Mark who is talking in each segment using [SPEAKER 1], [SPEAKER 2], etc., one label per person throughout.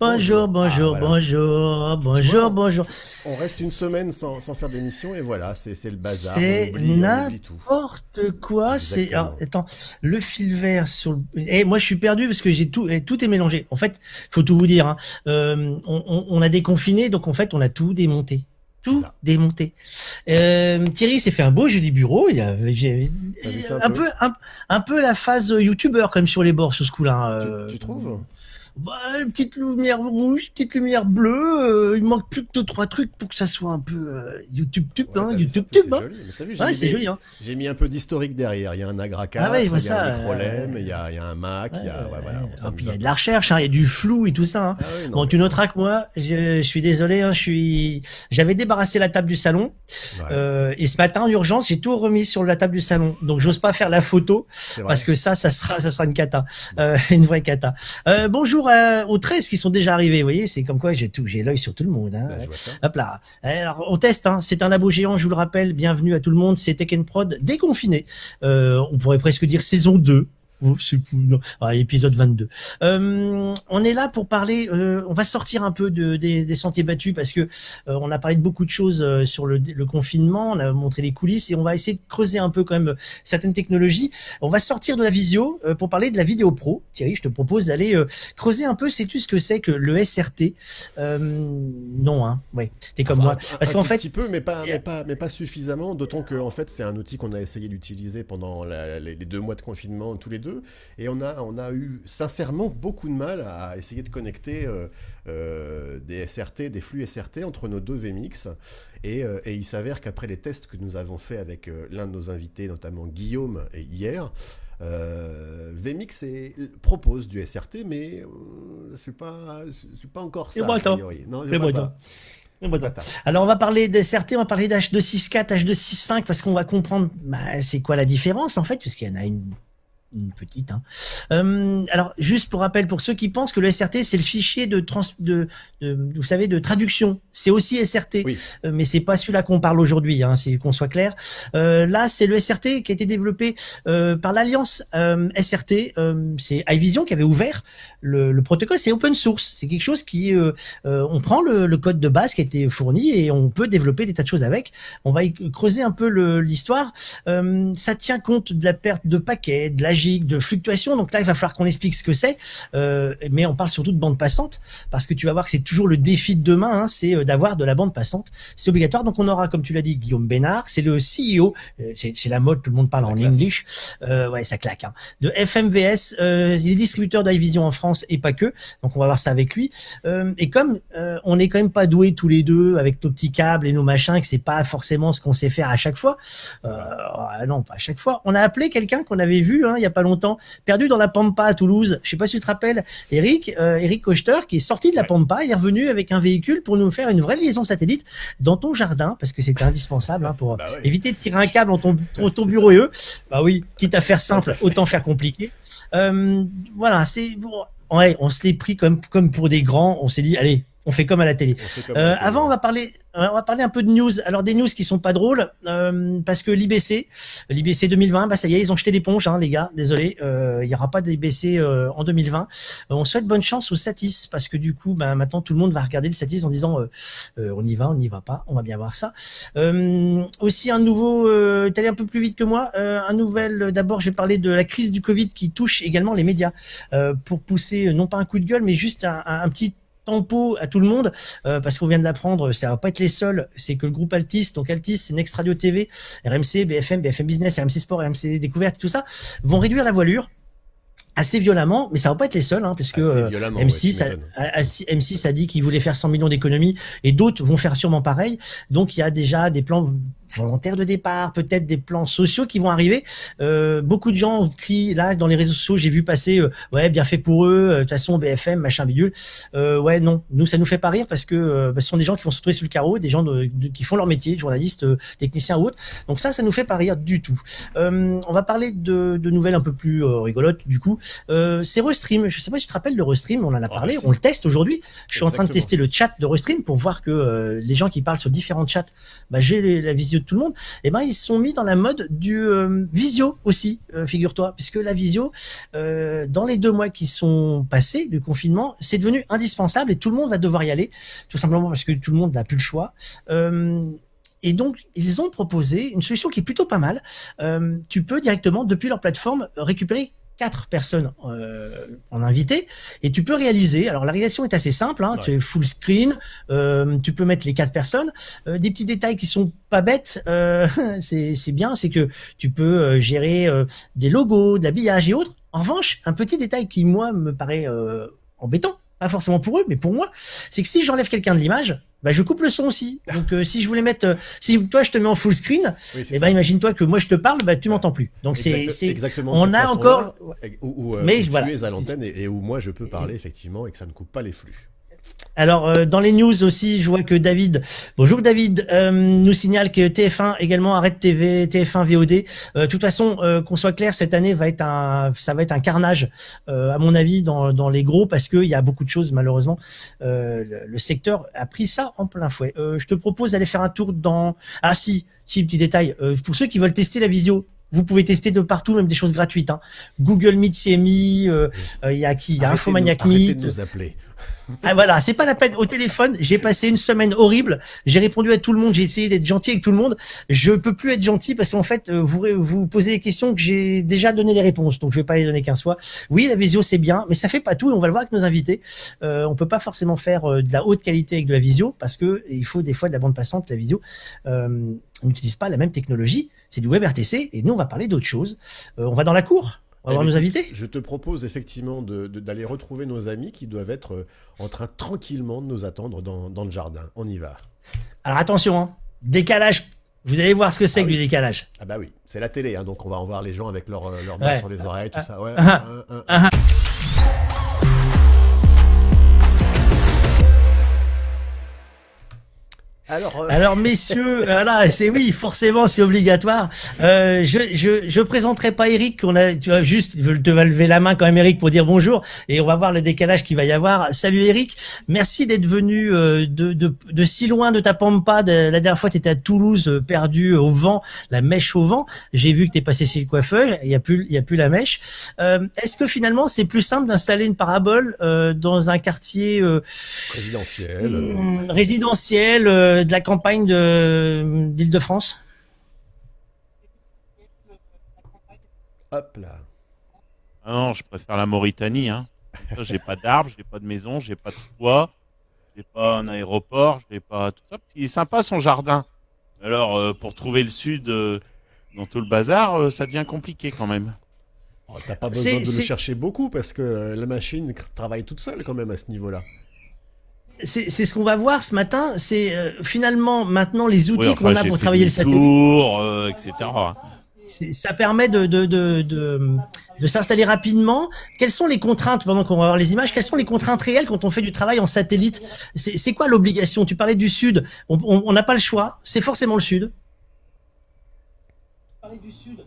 [SPEAKER 1] Bonjour, bonjour,
[SPEAKER 2] Ah, voilà.
[SPEAKER 1] bonjour, bonjour, bonjour.
[SPEAKER 2] On reste une semaine sans, sans faire d'émission et voilà, c'est le bazar.
[SPEAKER 1] C'est. N'importe quoi, c'est. Attends, le fil vert sur le. Et moi, je suis perdu parce que j'ai tout, et tout est mélangé. En fait, faut tout vous dire. hein. Euh, on, on- on a déconfiné, donc en fait, on a tout démonté. Tout démonté. Euh, Thierry s'est fait un beau joli bureau. Il
[SPEAKER 2] un
[SPEAKER 1] un
[SPEAKER 2] peu
[SPEAKER 1] peu, un, un peu la phase youtubeur comme sur les bords sur ce coup-là.
[SPEAKER 2] Tu-
[SPEAKER 1] euh,
[SPEAKER 2] tu trouves?
[SPEAKER 1] Bah, une petite lumière rouge, petite lumière bleue. euh, il manque plus que deux trois trucs pour que ça soit un peu euh, YouTube tube,
[SPEAKER 2] Ouais,
[SPEAKER 1] hein,
[SPEAKER 2] ça,
[SPEAKER 1] YouTube tube. Hein.
[SPEAKER 2] joli. Vu,
[SPEAKER 1] Ouais, c'est joli. Hein.
[SPEAKER 2] J'ai mis un peu d'historique derrière. Il y a un
[SPEAKER 1] Ah ouais, je vois
[SPEAKER 2] il y a un microlem,
[SPEAKER 1] euh,
[SPEAKER 2] il y a, il y a un Mac, il y a. Ouais, voilà, on
[SPEAKER 1] Ah,
[SPEAKER 2] s'amuse
[SPEAKER 1] puis il y a
[SPEAKER 2] un
[SPEAKER 1] de la recherche, hein, il y a du flou et tout ça. Hein.
[SPEAKER 2] Ah non,
[SPEAKER 1] Bon, tu noteras que moi, je, je suis désolé, hein, je suis, j'avais débarrassé la table du salon euh, et ce matin en urgence, j'ai tout remis sur la table du salon. Donc j'ose pas faire la photo parce que ça, ça sera, ça sera une cata, euh, une vraie cata. Bonjour euh, aux 13 qui sont déjà arrivés. Vous voyez, c'est comme quoi j'ai tout, j'ai l'œil sur tout le monde. Hein.
[SPEAKER 2] Bah.
[SPEAKER 1] Hop là. Alors, on teste, hein. c'est un labo géant, je vous le rappelle. Bienvenue à tout le monde, c'est Tech Prod déconfiné. Euh, on pourrait presque dire saison 2. Oh, c'est. Ah, épisode 22. Euh, on est là pour parler. euh, on va sortir un peu de, des, des sentiers battus parce que euh, on a parlé de beaucoup de choses sur le, le confinement. On a montré les coulisses et on va essayer de creuser un peu quand même certaines technologies. On va sortir de la visio pour parler de la vidéo pro. Thierry, je te propose d'aller creuser un peu. Sais-tu ce que c'est que le SRT Non, hein. Ouais, t'es comme
[SPEAKER 2] Enfin,
[SPEAKER 1] moi.
[SPEAKER 2] un-
[SPEAKER 1] Parce qu'en fait,
[SPEAKER 2] petit peu, mais pas, mais pas, mais pas suffisamment. D'autant que en fait, c'est un outil qu'on a essayé d'utiliser pendant la- les, les deux mois de confinement tous les deux, et on a, on a eu sincèrement beaucoup de mal à essayer de connecter euh, euh, des SRT, des flux SRT entre nos deux VMix. Et, euh, et il s'avère qu'après les tests que nous avons fait avec l'un de nos invités, notamment Guillaume, et hier. Euh, VMix est- propose du SRT, mais euh, c'est pas, c'est pas encore ça.
[SPEAKER 1] bon.
[SPEAKER 2] Non,
[SPEAKER 1] C'est bon,
[SPEAKER 2] pas.
[SPEAKER 1] Bon. Alors on va parler de SRT, on va parler d'H264, H265 parce qu'on va comprendre bah, c'est quoi la différence en fait, puisqu'il y en a une, une petite. Hein. Euh, alors juste pour rappel pour ceux qui pensent que le SRT c'est le fichier de, trans, de, de vous savez de traduction, c'est aussi SRT,
[SPEAKER 2] Oui.
[SPEAKER 1] Euh, mais c'est pas celui-là qu'on parle aujourd'hui, hein, c'est qu'on soit clair. Euh, là c'est le SRT qui a été développé euh, par l'alliance euh, SRT, euh, c'est iVision qui avait ouvert le, le protocole, c'est open source, c'est quelque chose qui euh, euh, on prend le, le code de base qui a été fourni et on peut développer des tas de choses avec. On va y creuser un peu l'histoire. Euh, ça tient compte de la perte de paquets, de la de fluctuations. Donc là, il va falloir qu'on explique ce que c'est. Euh, mais on parle surtout de bande passante parce que tu vas voir que c'est toujours le défi de demain, hein, c'est euh, d'avoir de la bande passante. C'est obligatoire. Donc on aura, comme tu l'as dit, Guillaume Bénard. C'est le CEO. euh, c'est c'est la mode, tout le monde parle en
[SPEAKER 2] la classe.
[SPEAKER 1] English. Euh, ouais, ça claque. Hein. De FMVS, euh, il est distributeur d'iVision en France et pas que. Donc on va voir ça avec lui. Et comme on n'est quand même pas doués tous les deux avec nos petits câbles et nos machins, que c'est pas forcément ce qu'on sait faire à chaque fois. Ah non, pas à chaque fois. On a appelé quelqu'un qu'on avait vu hein, il y a pas longtemps, perdu dans la Pampa à Toulouse. Je sais pas si tu te rappelles, Eric, euh, Eric Cochter, qui est sorti de la. Pampa, il est revenu avec un véhicule pour nous faire une vraie liaison satellite dans ton jardin parce que c'était indispensable hein, pour
[SPEAKER 2] Bah
[SPEAKER 1] éviter de tirer un câble dans ton, bureau et eux. Bah oui, quitte à faire simple, autant faire compliqué. Euh, voilà, c'est bon, ouais, on se l'est pris comme comme pour des grands. On s'est dit, allez, on fait comme à la télé. Euh, avant, on va parler, euh, on va parler un peu de news. Alors des news qui sont pas drôles, euh, parce que l'IBC, l'IBC 2020, bah ça y est, ils ont jeté l'éponge, hein, les gars. Désolé, euh, il y aura pas d'IBC euh, en 2020. Euh, on souhaite bonne chance au Satis, parce que du coup, bah, maintenant tout le monde va regarder le Satis en disant, euh, euh, on y va, on n'y va pas, on va bien voir ça. Euh, aussi un nouveau, euh, t'es allé un peu plus vite que moi, euh, un nouvel. D'abord, je vais parler de la crise du Covid qui touche également les médias euh, pour pousser euh, non pas un coup de gueule, mais juste un, un- un petit tempo à tout le monde euh, parce qu'on vient de l'apprendre, ça va pas être les seuls. C'est que le groupe Altis, donc Altis, c'est Next Radio TV, RMC, BFM, BFM Business, RMC Sport, RMC Découverte, et tout ça, vont réduire la voilure assez violemment, mais ça va pas être les seuls, hein, parce que euh,
[SPEAKER 2] violemment, ouais,
[SPEAKER 1] M6,
[SPEAKER 2] tu
[SPEAKER 1] a,
[SPEAKER 2] m'étonnes.
[SPEAKER 1] a- a- M6 a dit qu'il voulait faire 100 millions d'économies et d'autres vont faire sûrement pareil. Donc il y a déjà des plans volontaires de départ, peut-être des plans sociaux qui vont arriver. Euh, beaucoup de gens crient là dans les réseaux sociaux, j'ai vu passer euh, ouais bien fait pour eux, euh, de toute façon BFM machin bidule. Euh, ouais non, nous ça nous fait pas rire parce que euh, bah, ce sont des gens qui vont se retrouver sur le carreau, des gens de- de- qui font leur métier, journalistes, euh, techniciens ou autres. Donc ça ça nous fait pas rire du tout. Euh, on va parler de, de nouvelles un peu plus euh, rigolotes du coup. Euh, c'est Restream. Je sais pas si tu te rappelles de Restream, on en a
[SPEAKER 2] Ah,
[SPEAKER 1] parlé, on le teste aujourd'hui. Je suis en train de tester le chat de Restream pour voir que euh, les gens qui parlent sur différents chats, bah, j'ai la visio de tout le monde, eh ben ils se sont mis dans la mode du euh, visio aussi, euh, figure-toi, puisque la visio, euh, dans les deux mois qui sont passés du confinement, c'est devenu indispensable et tout le monde va devoir y aller, tout simplement parce que tout le monde n'a plus le choix. et donc, ils ont proposé une solution qui est plutôt pas mal. tu peux directement, depuis leur plateforme, récupérer quatre personnes euh, en invité et tu peux réaliser. Alors la réalisation est assez simple, hein, tu es full screen, euh, tu peux mettre les quatre personnes. Euh, des petits détails qui sont pas bêtes, euh, c'est bien, c'est que tu peux euh, gérer euh, des logos, de l'habillage et autres. En revanche, un petit détail qui moi me paraît embêtant, pas forcément pour eux, mais pour moi, c'est que si j'enlève quelqu'un de l'image, bah, je coupe le son aussi. Donc euh, si je voulais mettre, euh, si toi je te mets en full screen, et eh ben imagine-toi que moi je te parle, bah tu m'entends plus. Donc c'est
[SPEAKER 2] exactement.
[SPEAKER 1] On a encore.
[SPEAKER 2] Où, euh, mais voilà. tu es à l'antenne et, où moi je peux parler effectivement et que ça ne coupe pas les flux.
[SPEAKER 1] Alors euh, dans les news aussi, je vois que David, bonjour David, euh, nous signale que TF1 également arrête TV, TF1 VOD. Euh, de toute façon, qu'on soit clair, cette année va être un, ça va être un carnage à mon avis dans, dans les gros parce qu'il y a beaucoup de choses malheureusement. Le, secteur a pris ça en plein fouet. je te propose d'aller faire un tour dans. Ah si, si petit détail. pour ceux qui veulent tester la visio, vous pouvez tester de partout, même des choses gratuites. Hein. Google Meet, CMI, il y a qui? Il y a Infomaniac Meet.
[SPEAKER 2] De nous appeler.
[SPEAKER 1] Ah voilà, c'est pas la peine. Au téléphone, j'ai passé une semaine horrible. J'ai répondu à tout le monde. J'ai essayé d'être gentil avec tout le monde. Je peux plus être gentil parce qu'en fait, euh, vous vous posez des questions que j'ai déjà donné les réponses. Donc je vais pas les donner 15 fois. Oui, la visio c'est bien, mais ça fait pas tout. Et on va le voir avec nos invités. Euh, on peut pas forcément faire euh, de la haute qualité avec de la visio parce que il faut des fois de la bande passante. La visio, euh, on n'utilise pas la même technologie. C'est du WebRTC et nous on va parler d'autre chose. Euh, on va dans la cour. On va voir nos invités?
[SPEAKER 2] Je te propose effectivement d'aller retrouver nos amis qui doivent être euh, en train tranquillement de nous attendre dans, le jardin. On y va.
[SPEAKER 1] Alors attention, hein. décalage. Vous allez voir ce que c'est ah que du décalage.
[SPEAKER 2] Ah bah oui, c'est la télé, hein, donc on va en voir les gens avec leurs leur mains sur les oreilles, tout ça. Ouais. Ah, ah.
[SPEAKER 1] Alors, euh, Alors messieurs, voilà, c'est oui, forcément, c'est obligatoire. Euh, je, je je présenterai pas Eric, on a, tu vois, juste, te vas lever la main quand même, Eric, pour dire bonjour, et on va voir le décalage qu'il va y avoir. Salut Eric, merci d'être venu euh, de, de, de si loin de ta pampa. De, la dernière fois, tu étais à Toulouse, euh, perdu au vent, la mèche au vent. J'ai vu que tu es passé chez le coiffeur, il y a plus, il y a plus la mèche. Euh, Est-ce que finalement, c'est plus simple d'installer une parabole euh, dans un quartier
[SPEAKER 2] résidentiel,
[SPEAKER 1] résidentiel de la campagne d'Île-de-France
[SPEAKER 2] Hop là.
[SPEAKER 3] Ah non, je préfère la Mauritanie. Hein. J'ai pas d'arbres, j'ai pas de maison, j'ai pas de toit, j'ai pas un aéroport, j'ai pas tout ça. Il est sympa son jardin. Alors euh, pour trouver le sud euh, dans tout le bazar, euh, ça devient compliqué quand même.
[SPEAKER 2] Oh, T'as pas besoin de le chercher beaucoup parce que la machine travaille toute seule quand même à ce niveau-là
[SPEAKER 1] c'est ce qu'on va voir ce matin. C'est euh, finalement maintenant les outils qu'on a pour travailler le satellite.
[SPEAKER 3] Tour, euh, etc.
[SPEAKER 1] Ça permet de, de, de, de, de s'installer rapidement. Quelles sont les contraintes pendant qu'on va voir les images Quelles sont les contraintes réelles quand on fait du travail en satellite? C'est quoi l'obligation? Tu parlais du sud. On n'a pas le choix. C'est forcément le sud.
[SPEAKER 3] Parler du sud.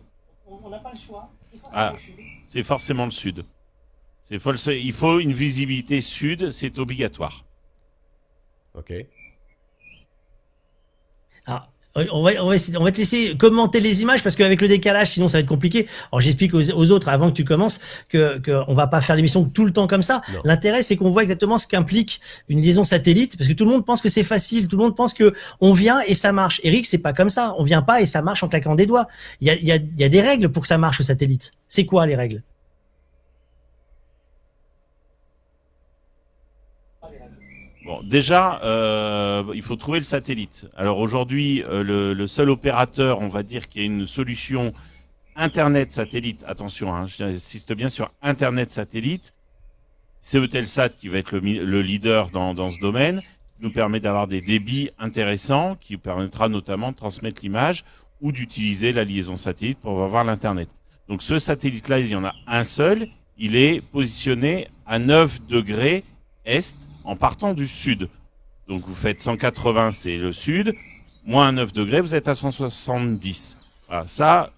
[SPEAKER 3] On n'a pas le choix. C'est forcément le sud. Il faut une visibilité sud. C'est obligatoire.
[SPEAKER 2] Ok.
[SPEAKER 1] Ah, on va, on, va on va te laisser commenter les images parce qu'avec le décalage, sinon ça va être compliqué. Alors j'explique aux, autres avant que tu commences que, que on va pas faire l'émission tout le temps comme ça. L'intérêt c'est qu'on voit exactement ce qu'implique une liaison satellite parce que tout le monde pense que c'est facile, tout le monde pense que on vient et ça marche. Eric, c'est pas comme ça. On vient pas et ça marche en claquant des doigts. Il y a, y, a, y a des règles pour que ça marche au satellite. C'est quoi les règles?
[SPEAKER 3] Déjà, euh, il faut trouver le satellite. Alors aujourd'hui, euh, le, seul opérateur, on va dire, qui a une solution Internet satellite, attention, hein, j'insiste bien sur Internet satellite, c'est Eutelsat qui va être le, le leader dans, dans, ce domaine, qui nous permet d'avoir des débits intéressants, qui permettra notamment de transmettre l'image ou d'utiliser la liaison satellite pour avoir l'Internet. Donc ce satellite-là, il y en a un seul, il est positionné à 9 degrés est en partant du sud. Donc vous faites 180, c'est le sud, moins 9 degrés, vous êtes à 170. Voilà, ça,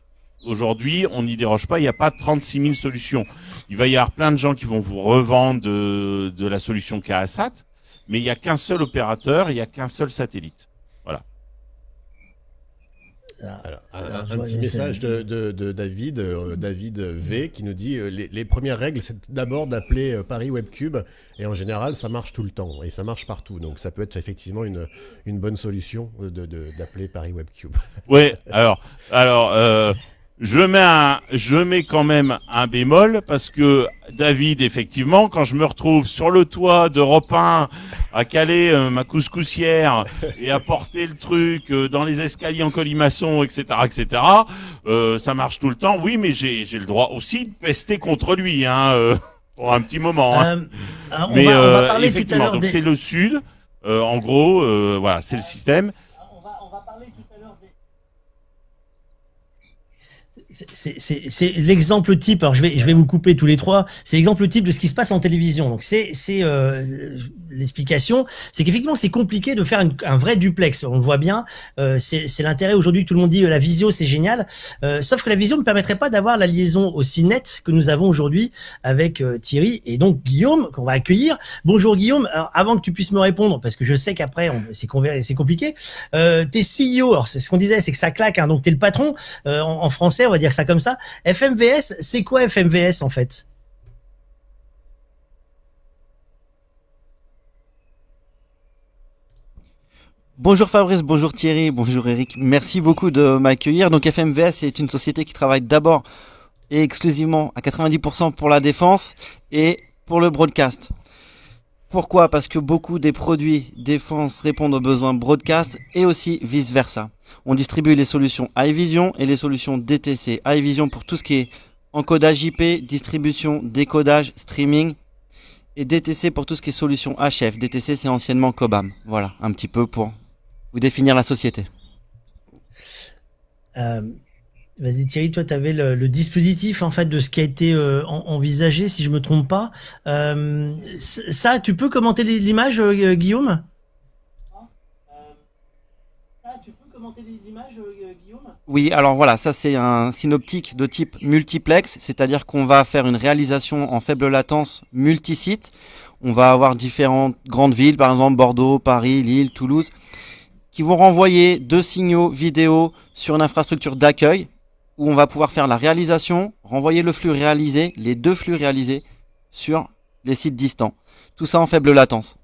[SPEAKER 3] aujourd'hui, on n'y déroge pas, il n'y a pas 36 000 solutions. Il va y avoir plein de gens qui vont vous revendre de, de la solution KASAT, mais il n'y a qu'un seul opérateur, il n'y a qu'un seul satellite. Voilà.
[SPEAKER 2] un, petit message de, David, euh, David V, qui nous dit euh, les, premières règles, c'est d'abord d'appeler euh, Paris Webcube, et en général, ça marche tout le temps, et ça marche partout. Donc ça peut être effectivement une, une bonne solution d'appeler Paris Webcube.
[SPEAKER 3] Oui, alors, alors je mets un, je mets quand même un bémol parce que David, effectivement, quand je me retrouve sur le toit d'Europe 1 à caler euh, ma couscoussière et à porter le truc euh, dans les escaliers en colimaçon, etc., etc., euh, ça marche tout le temps. Oui, mais j'ai, j'ai le droit aussi de pester contre lui, hein, pour un petit moment. Hein. mais effectivement, donc c'est le sud. en gros, voilà, c'est le système.
[SPEAKER 1] C'est l'exemple type. Alors je vais, je vais vous couper tous les trois. C'est l'exemple type de ce qui se passe en télévision. Donc c'est, c'est euh, l'explication, c'est qu'effectivement c'est compliqué de faire un vrai duplex. On le voit bien. Euh, c'est l'intérêt aujourd'hui que tout le monde dit euh, la visio c'est génial. Euh, sauf que la visio ne permettrait pas d'avoir la liaison aussi nette que nous avons aujourd'hui avec Thierry et donc Guillaume qu'on va accueillir. Bonjour Guillaume. Avant que tu puisses me répondre, parce que je sais qu'après c'est c'est compliqué. Euh, t'es CEO. Alors c'est ce qu'on disait, c'est que ça claque. Hein, donc t'es le patron en, en français, on va dire ça comme ça. FMVS, c'est quoi FMVS en fait?
[SPEAKER 4] Bonjour Fabrice, bonjour Thierry, bonjour Eric. Merci beaucoup de m'accueillir. Donc FMVS est une société qui travaille d'abord et exclusivement à 90% pour la défense et pour le broadcast. Pourquoi? Parce que beaucoup des produits défense répondent aux besoins broadcast et aussi vice versa. On distribue les solutions iVision et les solutions DTC. iVision pour tout ce qui est encodage IP, distribution, décodage, streaming. Et DTC pour tout ce qui est solution HF. DTC c'est anciennement Cobam. Voilà, un petit peu pour vous définir la société.
[SPEAKER 1] Euh, Vas-y Thierry, toi tu avais le, dispositif en fait de ce qui a été euh, envisagé, si je me trompe pas. Euh, ça, tu peux commenter l'image, euh, Guillaume?
[SPEAKER 4] Oui, alors voilà, ça c'est un synoptique de type multiplex, c'est-à-dire qu'on va faire une réalisation en faible latence multisite. On va avoir différentes grandes villes, par exemple Bordeaux, Paris, Lille, Toulouse, qui vont renvoyer deux signaux vidéo sur une infrastructure d'accueil où on va pouvoir faire la réalisation, renvoyer le flux réalisé, les deux flux réalisés sur les sites distants. Tout ça en faible latence.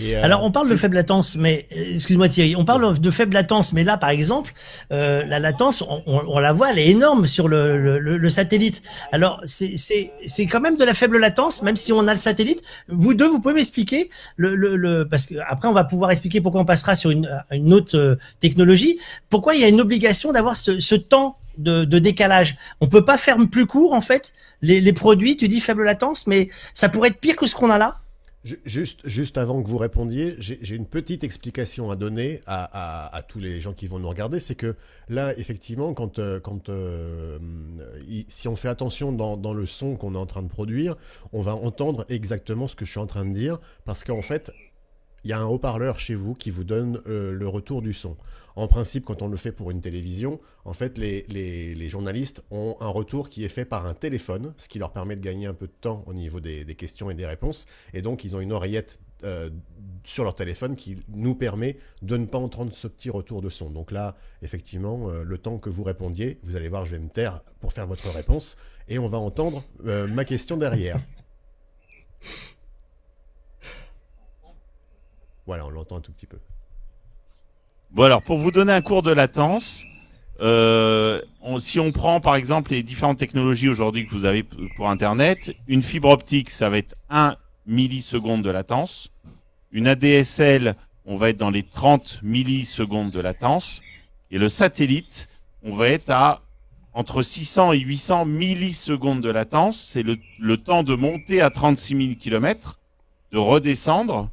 [SPEAKER 1] Euh, Alors on parle de faible latence, mais euh, excuse-moi Thierry, on parle de faible latence, mais là par exemple, euh, la latence, on, la voit, elle est énorme sur le, satellite. Alors c'est quand même de la faible latence, même si on a le satellite. Vous deux, vous pouvez m'expliquer le, le, parce que après on va pouvoir expliquer pourquoi on passera sur une, une autre technologie. Pourquoi il y a une obligation d'avoir ce, ce temps de, décalage? On peut pas faire plus court en fait. Les, produits, tu dis faible latence, mais ça pourrait être pire que ce qu'on a là?
[SPEAKER 2] Juste, juste avant que vous répondiez, j'ai une petite explication à donner à, tous les gens qui vont nous regarder. C'est que là, effectivement, quand, euh, quand euh, si on fait attention dans, le son qu'on est en train de produire, on va entendre exactement ce que je suis en train de dire, parce qu'en fait, il y a un haut-parleur chez vous qui vous donne euh, le retour du son. En principe, quand on le fait pour une télévision, en fait, les, journalistes ont un retour qui est fait par un téléphone, ce qui leur permet de gagner un peu de temps au niveau des, questions et des réponses. Et donc, ils ont une oreillette euh, sur leur téléphone qui nous permet de ne pas entendre ce petit retour de son. Donc là, effectivement, euh, le temps que vous répondiez, vous allez voir, je vais me taire pour faire votre réponse et on va entendre ma question derrière. Voilà, on l'entend un tout petit peu.
[SPEAKER 3] Bon alors pour vous donner un cours de latence, euh, si on prend par exemple les différentes technologies aujourd'hui que vous avez pour Internet, une fibre optique ça va être 1 milliseconde de latence, une ADSL on va être dans les 30 millisecondes de latence, et le satellite on va être à entre 600 et 800 millisecondes de latence, c'est le, le temps de monter à 36 000 km, de redescendre,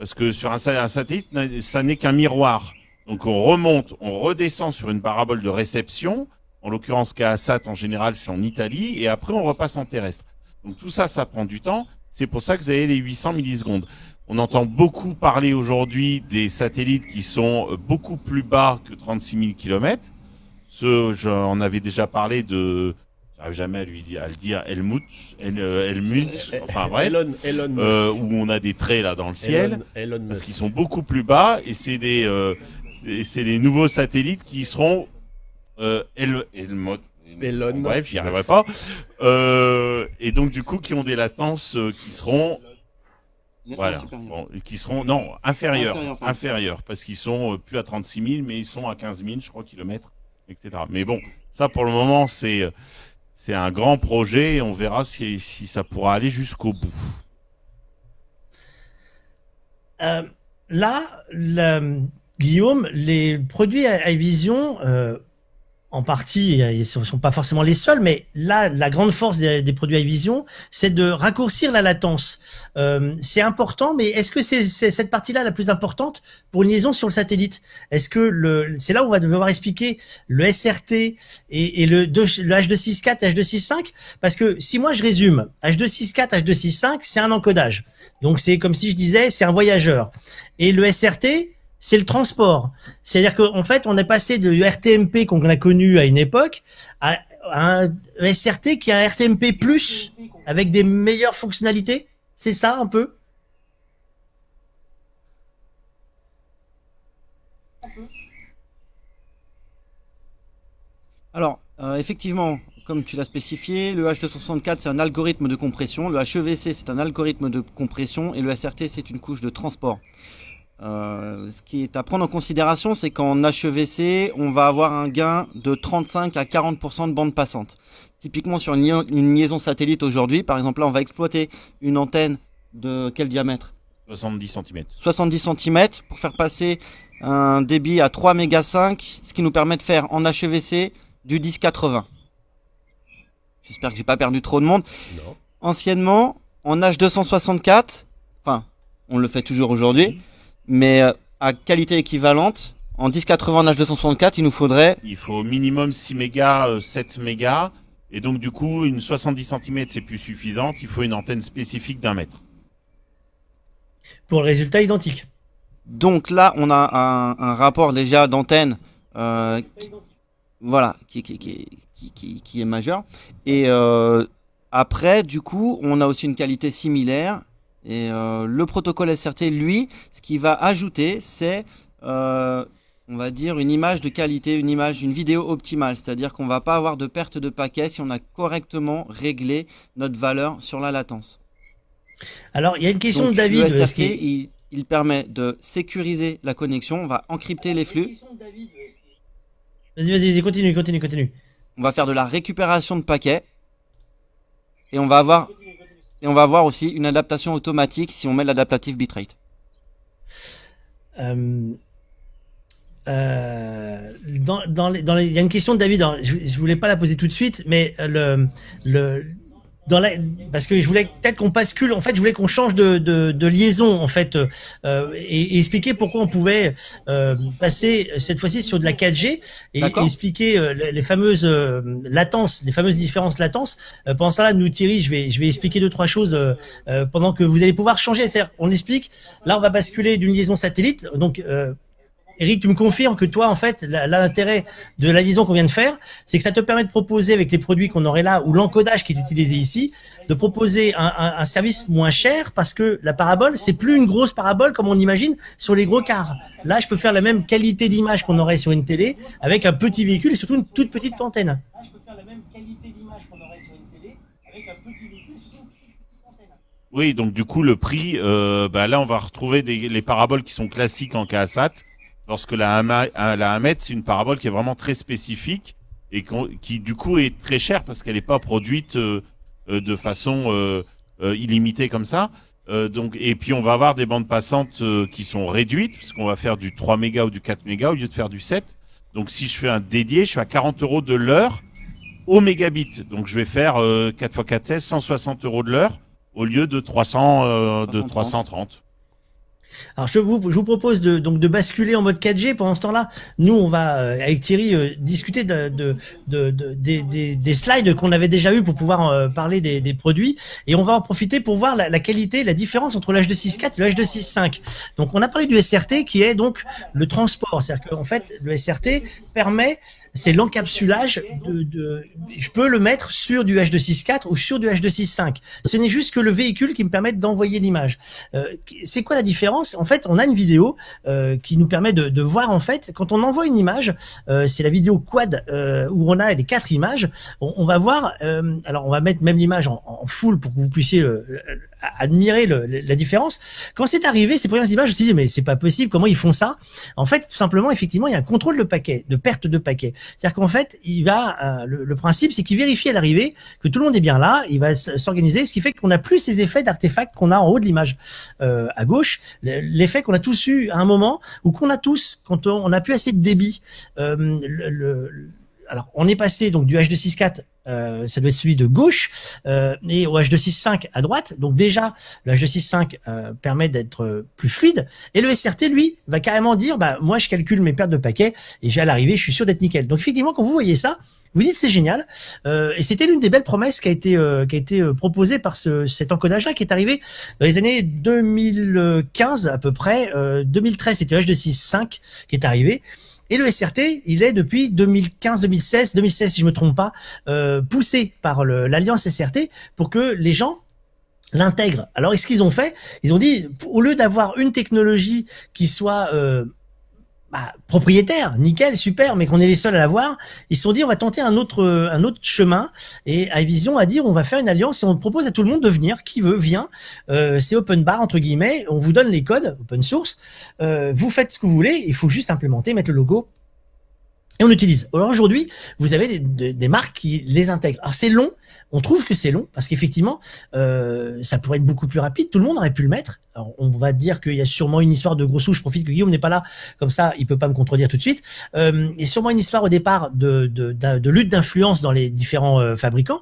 [SPEAKER 3] parce que sur un, satellite, ça n'est qu'un miroir. Donc on remonte, on redescend sur une parabole de réception. En l'occurrence, KASAT en général, c'est en Italie, et après on repasse en terrestre. Donc tout ça, ça prend du temps. C'est pour ça que vous avez les 800 millisecondes. On entend beaucoup parler aujourd'hui des satellites qui sont euh, beaucoup plus bas que 36 000 km. Ce, j'en avais déjà parlé de, j'arrive jamais à lui dire, à le dire, Helmut, euh, Helmut, enfin bref, euh, où on a des traits là dans le ciel, parce qu'ils sont beaucoup plus bas et c'est des, et c'est les nouveaux satellites qui seront euh, Elon, bref, j'y arriverai pas. Euh, et donc du coup, qui ont des latences euh, qui seront voilà, bon, qui seront non inférieurs,
[SPEAKER 4] Inférieurs,
[SPEAKER 3] inférieurs, parce qu'ils sont euh, plus à 36 000, mais ils sont à 15 000, je crois, kilomètres, etc. Mais bon, ça pour le moment, c'est euh, c'est un grand projet. Et on verra si ça pourra aller jusqu'au bout.
[SPEAKER 1] Euh, là, la- Guillaume, les produits iVision, euh, en partie, ils ne sont, pas forcément les seuls, mais là, la grande force des, des produits iVision, c'est de raccourcir la latence. Euh, c'est important, mais est-ce que c'est cette partie-là la plus importante pour une liaison sur le satellite? Est-ce que le, c'est là où on va devoir expliquer le SRT et, et le, le H264 et H265 Parce que si moi je résume, H264, H265, c'est un encodage. Donc c'est comme si je disais, c'est un voyageur. Et le SRT, c'est le transport. C'est-à-dire qu'en fait, on est passé de RTMP qu'on a connu à une époque à, un SRT qui est un RTMP plus avec des meilleures fonctionnalités. C'est ça un peu?
[SPEAKER 4] Alors, euh, effectivement, comme tu l'as spécifié, le H264 c'est un algorithme de compression, le HEVC c'est un algorithme de compression et le SRT c'est une couche de transport. Euh, ce qui est à prendre en considération, c'est qu'en HEVC, on va avoir un gain de 35 à 40% de bande passante. Typiquement sur une, lia- une liaison satellite aujourd'hui, par exemple là on va exploiter une antenne de quel diamètre?
[SPEAKER 3] 70 cm.
[SPEAKER 4] 70 cm pour faire passer un débit à 3 mégas 5, ce qui nous permet de faire en HEVC du 1080. J'espère que j'ai pas perdu trop de monde.
[SPEAKER 2] Non.
[SPEAKER 4] Anciennement, en H264, enfin, on le fait toujours aujourd'hui, mais euh, à qualité équivalente, en 1080 en H264, il nous faudrait
[SPEAKER 3] Il faut au minimum 6 mégas, euh, 7 mégas. Et donc, du coup, une 70 cm, c'est plus suffisante. Il faut une antenne spécifique d'un mètre.
[SPEAKER 1] pour le résultat identique.
[SPEAKER 4] Donc là, on a un, un rapport déjà d'antenne euh, qui- voilà, qui, qui, qui, qui, qui- qui est majeur. Et euh, après, du coup, on a aussi une qualité similaire. Et euh, le protocole SRT, lui, ce qu'il va ajouter, c'est, euh, on va dire, une image de qualité, une image, une vidéo optimale. C'est-à-dire qu'on va pas avoir de perte de paquet si on a correctement réglé notre valeur sur la latence.
[SPEAKER 1] Alors, il y a une question
[SPEAKER 4] Donc,
[SPEAKER 1] de David.
[SPEAKER 4] Le
[SPEAKER 1] euh,
[SPEAKER 4] SRT, il, il permet de sécuriser la connexion. On va encrypter les flux.
[SPEAKER 1] Vas-y, vas-y, vas-y, continue, continue, continue.
[SPEAKER 4] On va faire de la récupération de paquets. Et on va avoir, et on va avoir aussi une adaptation automatique si on met l'adaptative bitrate.
[SPEAKER 1] Euh, euh, il y a une question de David. alors, je, je voulais pas la poser tout de suite, mais euh, le, le, dans la, parce que je voulais peut-être qu'on bascule. En fait, je voulais qu'on change de, de, de liaison, en fait, euh, et, et expliquer pourquoi on pouvait euh, passer cette fois-ci sur de la 4G et, expliquer euh, les, les fameuses euh, latences, les fameuses différences latences. Euh, pendant ça, là, nous Thierry, je vais, je vais expliquer deux trois choses euh, euh, pendant que vous allez pouvoir changer. C'est-à-dire, on explique. Là, on va basculer d'une liaison satellite. Donc, euh, Eric, tu me confirmes que toi, en fait, l'intérêt de la liaison qu'on vient de faire, c'est que ça te permet de proposer avec les produits qu'on aurait là ou l'encodage qui est utilisé ici, de proposer un, un- un service moins cher parce que la parabole, c'est plus une grosse parabole comme on imagine sur les gros cars. Là, je peux faire la même qualité d'image qu'on aurait sur une télé avec un petit véhicule et surtout une toute petite antenne. Là, je peux faire la même qualité d'image qu'on aurait sur une télé avec un petit véhicule et surtout une petite antenne.
[SPEAKER 3] Oui, donc du coup, le prix, euh, bah, là, on va retrouver des, les paraboles qui sont classiques en KSAT. Lorsque la, Hama- la c'est une parabole qui est vraiment très spécifique et qui, du coup, est très chère parce qu'elle n'est pas produite euh, euh, de façon euh, euh, illimitée comme ça. Euh, donc, et puis, on va avoir des bandes passantes euh, qui sont réduites puisqu'on va faire du 3 mégas ou du 4 mégas au lieu de faire du 7. Donc, si je fais un dédié, je suis à 40 euros de l'heure au mégabit. Donc, je vais faire euh, 4 x 4, 16, 160 euros de l'heure au lieu de 300, euh, de
[SPEAKER 4] 330.
[SPEAKER 3] 330.
[SPEAKER 1] Alors je vous, je vous propose de, donc de basculer en mode 4G. Pendant ce temps-là, nous on va euh, avec Thierry euh, discuter de, de, de- de- des, des- des slides qu'on avait déjà eu pour pouvoir euh, parler des, des produits et on va en profiter pour voir la, la qualité, la différence entre le H264 et le H265. Donc on a parlé du SRT qui est donc le transport, c'est-à-dire qu'en fait le SRT permet c'est l'encapsulage de, de je peux le mettre sur du H264 ou sur du H265. Ce n'est juste que le véhicule qui me permet d'envoyer l'image. Euh, c'est quoi la différence? En fait, on a une vidéo euh, qui nous permet de, de, voir en fait quand on envoie une image, euh, c'est la vidéo quad euh, où on a les quatre images. On, on va voir, euh, alors on va mettre même l'image en, en, full pour que vous puissiez euh, admirer le, la différence. Quand c'est arrivé, ces premières images, je me suis dit mais c'est pas possible, comment ils font ça? En fait, tout simplement, effectivement, il y a un contrôle de paquet, de perte de paquet. C'est-à-dire qu'en fait, il va, le, le, principe, c'est qu'il vérifie à l'arrivée que tout le monde est bien là. Il va s'organiser, ce qui fait qu'on n'a plus ces effets d'artefacts qu'on a en haut de l'image euh, à gauche. L'effet qu'on a tous eu à un moment ou qu'on a tous quand on, on a plus assez de débit. Euh, alors, on est passé donc du H264, euh, ça doit être celui de gauche, euh, et au H265 à droite. Donc déjà, le H265 euh, permet d'être plus fluide. Et le SRT, lui, va carrément dire, bah moi je calcule mes pertes de paquets et j'ai à l'arrivée, je suis sûr d'être nickel. Donc effectivement, quand vous voyez ça, vous dites c'est génial. Euh, et c'était l'une des belles promesses qui a été euh, qui a été euh, proposée par ce, cet encodage-là qui est arrivé dans les années 2015 à peu près. 2013 c'était le H265 qui est arrivé. Et le SRT, il est depuis 2015, 2016, 2016 si je me trompe pas, euh, poussé par l'alliance SRT pour que les gens l'intègrent. Alors, ce qu'ils ont fait Ils ont dit, au lieu d'avoir une technologie qui soit euh, bah, propriétaire, nickel, super, mais qu'on est les seuls à l'avoir, ils se sont dit on va tenter un autre un autre chemin. Et iVision a dit on va faire une alliance et on propose à tout le monde de venir, qui veut vient, euh, c'est open bar entre guillemets, on vous donne les codes open source, euh, vous faites ce que vous voulez, il faut juste implémenter, mettre le logo et on utilise. Alors aujourd'hui, vous avez des, des, des, marques qui les intègrent. Alors c'est long, on trouve que c'est long parce qu'effectivement, euh, ça pourrait être beaucoup plus rapide. Tout le monde aurait pu le mettre. Alors on va dire qu'il y a sûrement une histoire de gros sous. Je profite que Guillaume n'est pas là, comme ça, il peut pas me contredire tout de suite. Euh, il y a sûrement une histoire au départ de, de, de, de lutte d'influence dans les différents euh, fabricants.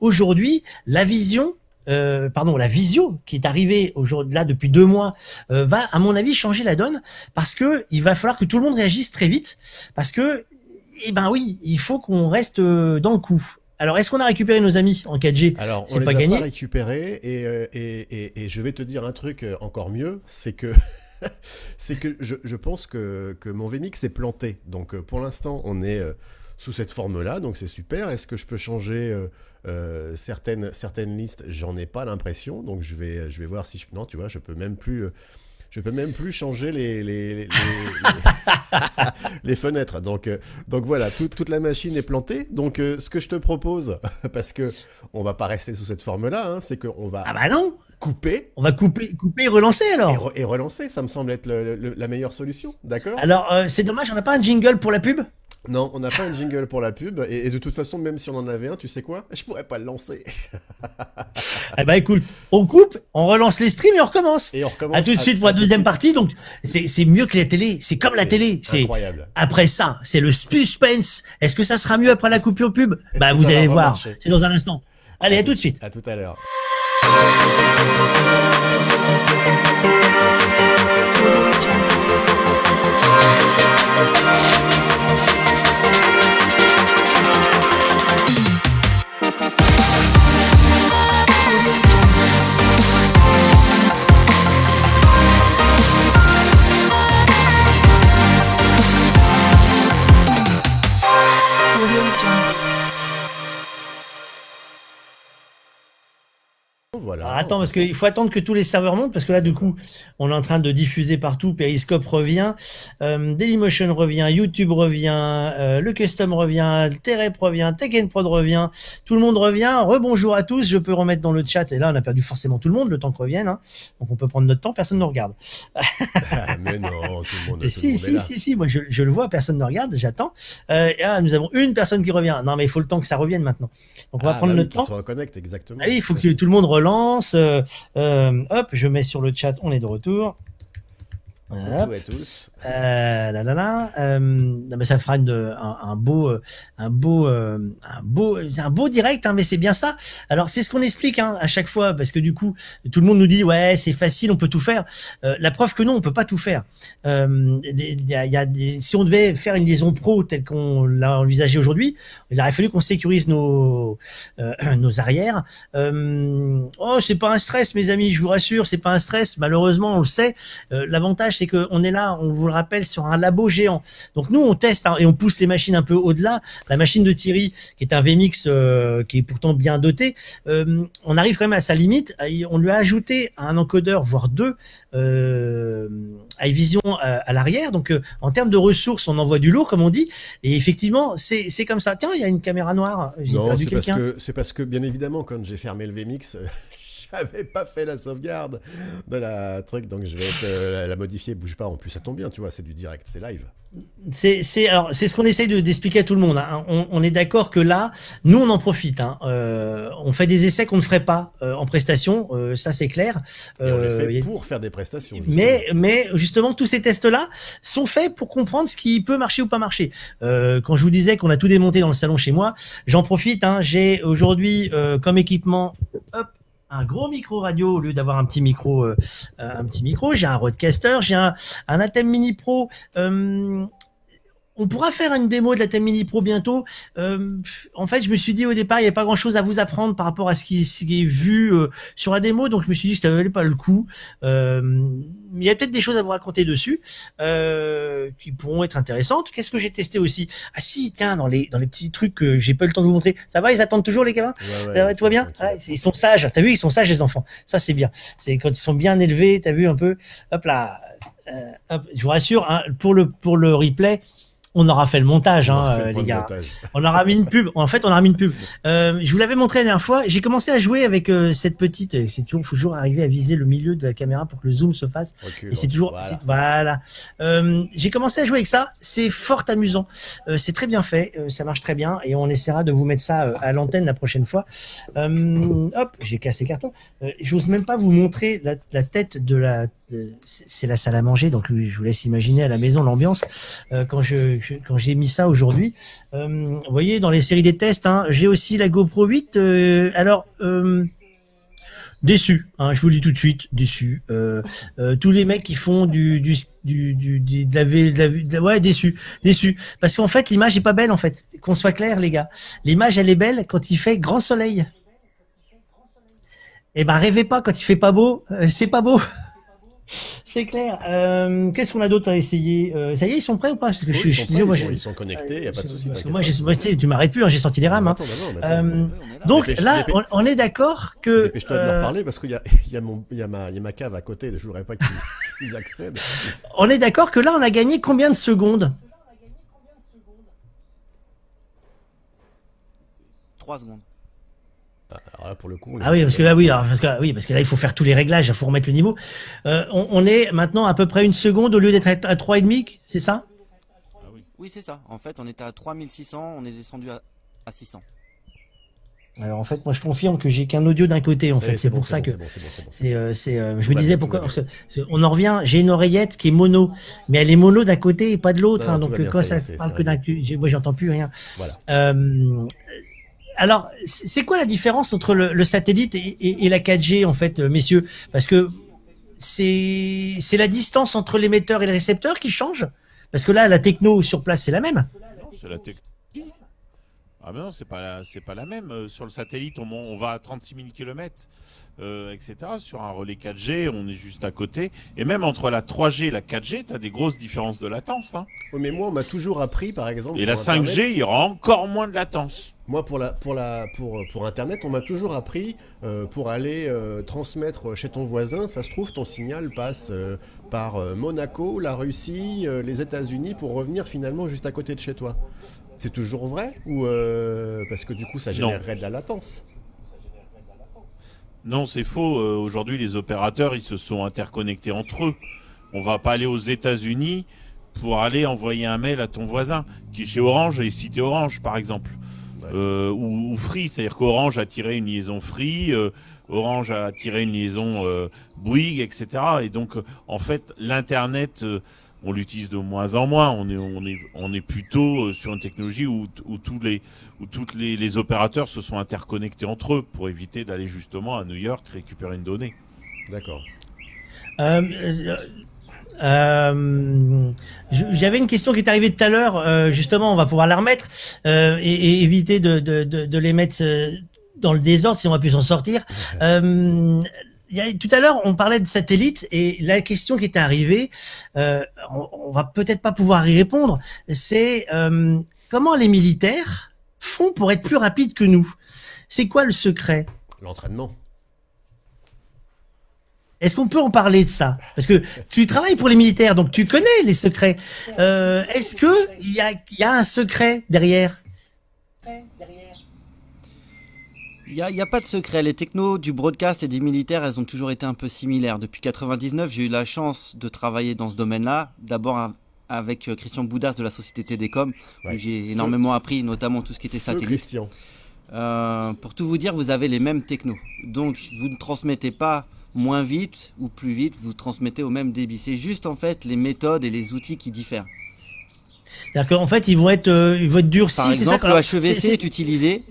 [SPEAKER 1] Aujourd'hui, la vision euh, pardon, la visio qui est arrivée aujourd'hui là depuis deux mois euh, va, à mon avis, changer la donne parce que il va falloir que tout le monde réagisse très vite parce que eh ben oui, il faut qu'on reste euh, dans le coup. Alors, est-ce qu'on a récupéré nos amis en 4G
[SPEAKER 2] Alors, on les
[SPEAKER 1] pas
[SPEAKER 2] a
[SPEAKER 1] gagné.
[SPEAKER 2] pas récupérés et, et, et, et, je vais te dire un truc encore mieux, c'est que c'est que je, je, pense que, que mon VMix est planté. Donc, pour l'instant, on est sous cette forme-là, donc c'est super. Est-ce que je peux changer euh, certaines, certaines listes? J'en ai pas l'impression, donc je vais, je vais voir si je... Non, tu vois, je peux même plus... Je peux même plus changer les, les, les, les, les fenêtres. Donc, euh, donc voilà, tout, toute la machine est plantée. Donc euh, ce que je te propose, parce que on va pas rester sous cette forme-là, hein, c'est qu'on va
[SPEAKER 1] ah bah non
[SPEAKER 2] couper.
[SPEAKER 1] On va couper, couper et relancer alors.
[SPEAKER 2] Et, re et relancer, ça me semble être le, le, la meilleure solution, d'accord?
[SPEAKER 1] Alors euh, c'est dommage, on n'a pas un jingle pour la pub?
[SPEAKER 2] Non, on n'a pas un jingle pour la pub, et, et, de toute façon, même si on en avait un, tu sais quoi? Je pourrais pas le lancer.
[SPEAKER 1] eh ben écoute, on coupe, on relance les streams et on recommence.
[SPEAKER 2] Et on recommence.
[SPEAKER 1] À tout de suite pour la deuxième partie. Donc c'est mieux que la télé, c'est comme la télé. C'est
[SPEAKER 2] incroyable.
[SPEAKER 1] Après ça, c'est le suspense. Est-ce que ça sera mieux après la coupure pub? Bah vous allez voir. C'est dans un instant. Allez, à, à tout de suite.
[SPEAKER 2] À tout à l'heure. Voilà.
[SPEAKER 1] Alors, attends, parce qu'il faut attendre que tous les serveurs montent, parce que là, du coup, on est en train de diffuser partout. Periscope revient, euh, Dailymotion revient, YouTube revient, euh, le Custom revient, Terep revient, Tech Prod revient, tout le monde revient. Rebonjour à tous, je peux remettre dans le chat, et là, on a perdu forcément tout le monde, le temps que revienne. Hein. Donc, on peut prendre notre temps, personne ne regarde.
[SPEAKER 2] ah, mais non, tout le monde, tout
[SPEAKER 1] si,
[SPEAKER 2] le monde
[SPEAKER 1] si,
[SPEAKER 2] est là.
[SPEAKER 1] si, si, moi, je, je, le vois, personne ne regarde, j'attends. Euh, ah, nous avons une personne qui revient. Non, mais il faut le temps que ça revienne maintenant. Donc, on va
[SPEAKER 2] ah,
[SPEAKER 1] prendre
[SPEAKER 2] bah
[SPEAKER 1] notre
[SPEAKER 2] oui,
[SPEAKER 1] temps.
[SPEAKER 2] Se reconnecte, exactement.
[SPEAKER 1] Ah oui, il faut que tout le monde relance. Euh, euh, hop, je mets sur le chat, on est de retour.
[SPEAKER 2] Bonjour à tous.
[SPEAKER 1] Euh, là, là, là, euh, non, mais ça fera une, un, un, beau, un beau, euh, un beau, un beau direct, hein, mais c'est bien ça. Alors c'est ce qu'on explique hein, à chaque fois, parce que du coup, tout le monde nous dit ouais, c'est facile, on peut tout faire. Euh, la preuve que non, on peut pas tout faire. Euh, y a, y a des, si on devait faire une liaison pro telle qu'on l'a envisagé aujourd'hui, il aurait fallu qu'on sécurise nos, euh, nos arrières. oh, c'est pas un stress, mes amis, je vous rassure, c'est pas un stress. Malheureusement, on le sait. L'avantage l'avantage, c'est qu'on est là, on vous le rappelle, sur un labo géant. Donc nous, on teste hein, et on pousse les machines un peu au-delà. La machine de Thierry, qui est un VMix euh, qui est pourtant bien doté, euh, on arrive quand même à sa limite. On lui a ajouté un encodeur, voire deux, euh, iVision à, à l'arrière. Donc en termes de ressources, on envoie du lourd, comme on dit. Et effectivement, c'est comme ça. Tiens, il y a une caméra noire.
[SPEAKER 2] Non, c'est parce que c'est parce que bien évidemment, quand j'ai fermé le VMix j'avais pas fait la sauvegarde de la truc, donc je vais euh, la modifier. Bouge pas, en plus ça tombe bien, tu vois, c'est du direct, c'est live.
[SPEAKER 1] C'est ce qu'on essaye de d'expliquer à tout le monde. Hein. On, on, est d'accord que là, nous on en profite. Hein. Euh, on fait des essais qu'on ne ferait pas euh, en prestation, euh, ça c'est clair.
[SPEAKER 2] Et on les fait pour faire des prestations.
[SPEAKER 1] Justement. Mais mais justement tous ces tests là sont faits pour comprendre ce qui peut marcher ou pas marcher. quand je vous disais qu'on a tout démonté dans le salon chez moi, j'en profite. Hein. J'ai aujourd'hui comme équipement, hop, un gros micro radio au lieu d'avoir un petit micro euh, un petit micro. J'ai un roadcaster j'ai un, un Atem Mini Pro. Euh, on pourra faire une démo de la Thème Mini Pro bientôt. Euh, en fait, je me suis dit au départ, il n'y a pas grand-chose à vous apprendre par rapport à ce qui, est vu euh, sur la démo, donc je me suis dit que ça valait pas le coup. Euh, il y a peut-être des choses à vous raconter dessus euh, qui pourront être intéressantes. Qu'est-ce que j'ai testé aussi? Ah si, tiens, dans les dans les petits trucs que j'ai pas eu le temps de vous montrer. Ça va, ils attendent toujours les gamins? Ouais, ouais, Ça va, bien? Ils sont sages. T'as vu, ils sont sages les enfants. Ça c'est bien. C'est quand ils sont bien élevés. T'as vu un peu Hop là. Hop, je vous rassure, hein, pour le pour le replay on aura fait le montage, hein, euh, les gars. On aura mis une pub. En fait, on aura mis une pub. Euh, je vous l'avais montré la dernière fois. J'ai commencé à jouer avec euh, cette petite. C'est toujours, faut toujours arriver à viser le milieu de la caméra pour que le zoom se fasse. et c'est toujours, voilà. voilà. J'ai commencé à jouer avec ça. C'est fort amusant. c'est très bien fait. ça marche très bien. Et on essaiera de vous mettre ça à l'antenne la prochaine fois. hop, j'ai cassé le carton. J'ose même pas vous montrer la, la tête de la c'est la salle à manger, donc je vous laisse imaginer à la maison l'ambiance. Euh, quand je, quand j'ai mis ça aujourd'hui, euh, vous voyez dans les séries des tests, hein, j'ai aussi la GoPro 8. Euh, alors déçu, hein, je vous le dis tout de suite, déçu. tous les mecs qui font du du du, du de, la, de, la, ouais déçu, déçu, parce qu'en fait l'image est pas belle en fait. Qu'on soit clair les gars, l'image elle est belle quand il fait grand soleil. Eh ben rêvez pas quand il fait pas beau, c'est pas beau. C'est clair. Euh, Qu'est-ce qu'on a d'autre à essayer? Euh, Ça y est, ils sont prêts ou pas?
[SPEAKER 2] Parce que je, ils, sont moi, ils, sont connectés, il n'y a pas de souci.
[SPEAKER 1] Parce que moi, tu m'arrêtes plus, hein, j'ai senti les rames. Donc là, on, on, est d'accord que.
[SPEAKER 2] Dépêche-toi de leur euh, parler parce qu'il y a, y, a y, a ma, y a ma cave à côté, je voudrais pas qu'ils accèdent.
[SPEAKER 1] On est d'accord que là, on a gagné combien de secondes?
[SPEAKER 4] 3 secondes.
[SPEAKER 2] Ah, alors là, pour le coup.
[SPEAKER 1] Ah oui, parce que là, oui, alors, parce que, oui, parce que là, il faut faire tous les réglages, il faut remettre le niveau. Euh, on, on, est maintenant à peu près une seconde au lieu d'être à 3,5, c'est ça?
[SPEAKER 4] Ah Oui, oui c'est ça. En fait, on était à 3600, on est descendu à, à 600.
[SPEAKER 1] Alors en fait, moi je confirme que j'ai qu'un audio d'un côté. En fait, c'est pour ça que c'est. c'est je me disais pourquoi. on en revient. J'ai une oreillette qui est mono, mais elle est mono d'un côté et pas de l'autre. Hein, donc quand ça parle que d'un, moi j'entends plus rien. Voilà. Euh, alors, c'est quoi la différence entre le, satellite et, la 4G en fait, euh, messieurs? Parce que c'est la distance entre l'émetteur et le récepteur qui change? Parce que là, la techno sur place, c'est la même.
[SPEAKER 3] C'est la techno. Ah ben non, c'est pas c'est pas la même. Euh, sur le satellite, on, on va à 36 000 km, etc. Sur un relais 4G, on est juste à côté. Et même entre la 3G et la 4G, tu as des grosses différences de latence. Hein.
[SPEAKER 2] mais moi, on m'a toujours appris, par exemple.
[SPEAKER 3] Et la 5G, il y aura encore moins de latence.
[SPEAKER 2] Moi, pour, la, pour, la, pour, pour Internet, on m'a toujours appris, euh, pour aller euh, transmettre chez ton voisin, ça se trouve, ton signal passe euh, par Monaco, la Russie, les États-Unis, pour revenir finalement juste à côté de chez toi. C'est toujours vrai Ou parce que du coup, ça générerait de la latence?
[SPEAKER 3] Non, c'est faux. Aujourd'hui, les opérateurs, ils se sont interconnectés entre eux. On va pas aller aux États-Unis pour aller envoyer un mail à ton voisin, qui est chez Orange et cité Orange, par exemple. Euh, ou, Free, c'est-à-dire qu'Orange a tiré une liaison Free, euh, Orange a tiré une liaison euh, Bouygues, etc. Et donc, en fait, l'internet, on l'utilise de moins en moins. On est, on est, on est plutôt sur une technologie où, où tous les, où toutes les, les, opérateurs se sont interconnectés entre eux pour éviter d'aller justement à New York récupérer une donnée.
[SPEAKER 2] D'accord.
[SPEAKER 1] Euh, J'avais une question qui est arrivée tout à l'heure, euh, justement, on va pouvoir la remettre euh, et, et, éviter de, de, de, de, les mettre euh, dans le désordre si on va plus s'en sortir. Euh, il y a, tout à l'heure, on parlait de satellites et la question qui était arrivée, euh, on, on, va peut-être pas pouvoir y répondre, c'est euh, comment les militaires font pour être plus rapides que nous? C'est quoi le secret?
[SPEAKER 2] L'entraînement.
[SPEAKER 1] Est-ce qu'on peut en parler de ça? Parce que tu travailles pour les militaires, donc tu connais les secrets. Euh, Est-ce que il y a, y a un secret derrière?
[SPEAKER 4] Il n'y a, y a, pas de secret. Les technos du broadcast et des militaires, elles ont toujours été un peu similaires. Depuis 99, j'ai eu la chance de travailler dans ce domaine-là. D'abord avec Christian Boudas de la société Télécom, ouais. où j'ai énormément appris, notamment tout ce qui était satellite.
[SPEAKER 2] Christian.
[SPEAKER 4] Euh, pour tout vous dire, vous avez les mêmes technos. Donc, vous ne transmettez pas moins vite ou plus vite, vous transmettez au même débit. C'est juste en fait les méthodes et les outils qui diffèrent.
[SPEAKER 1] C'est-à-dire qu'en fait, ils vont être, euh, ils vont être durcis.
[SPEAKER 4] Par exemple, le HEVC est, est, utilisé.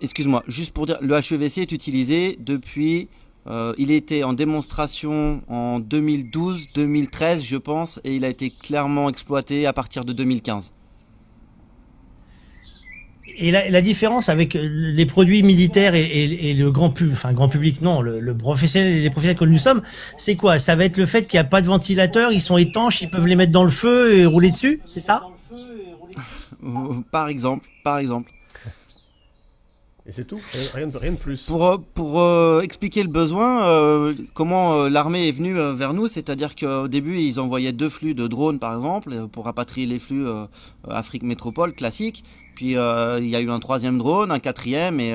[SPEAKER 4] Excuse-moi, juste pour dire, le HEVC est utilisé depuis. Euh, il était en démonstration en 2012-2013, je pense, et il a été clairement exploité à partir de 2015
[SPEAKER 1] et la, la, différence avec les produits militaires et, et, et le grand public, enfin grand public, non, le, le professionnel, les professionnels que nous sommes, c'est quoi? Ça va être le fait qu'il n'y a pas de ventilateur, ils sont étanches, ils peuvent les mettre dans le feu et rouler dessus, c'est ça?
[SPEAKER 4] Par exemple, par exemple.
[SPEAKER 2] Et c'est tout? Rien de, rien de plus.
[SPEAKER 4] Pour, pour euh, expliquer le besoin, euh, comment euh, l'armée est venue vers nous, c'est-à-dire qu'au début, ils envoyaient deux flux de drones, par exemple, pour rapatrier les flux Afrique Métropole classique. Puis il y a eu un troisième drone, un quatrième, et,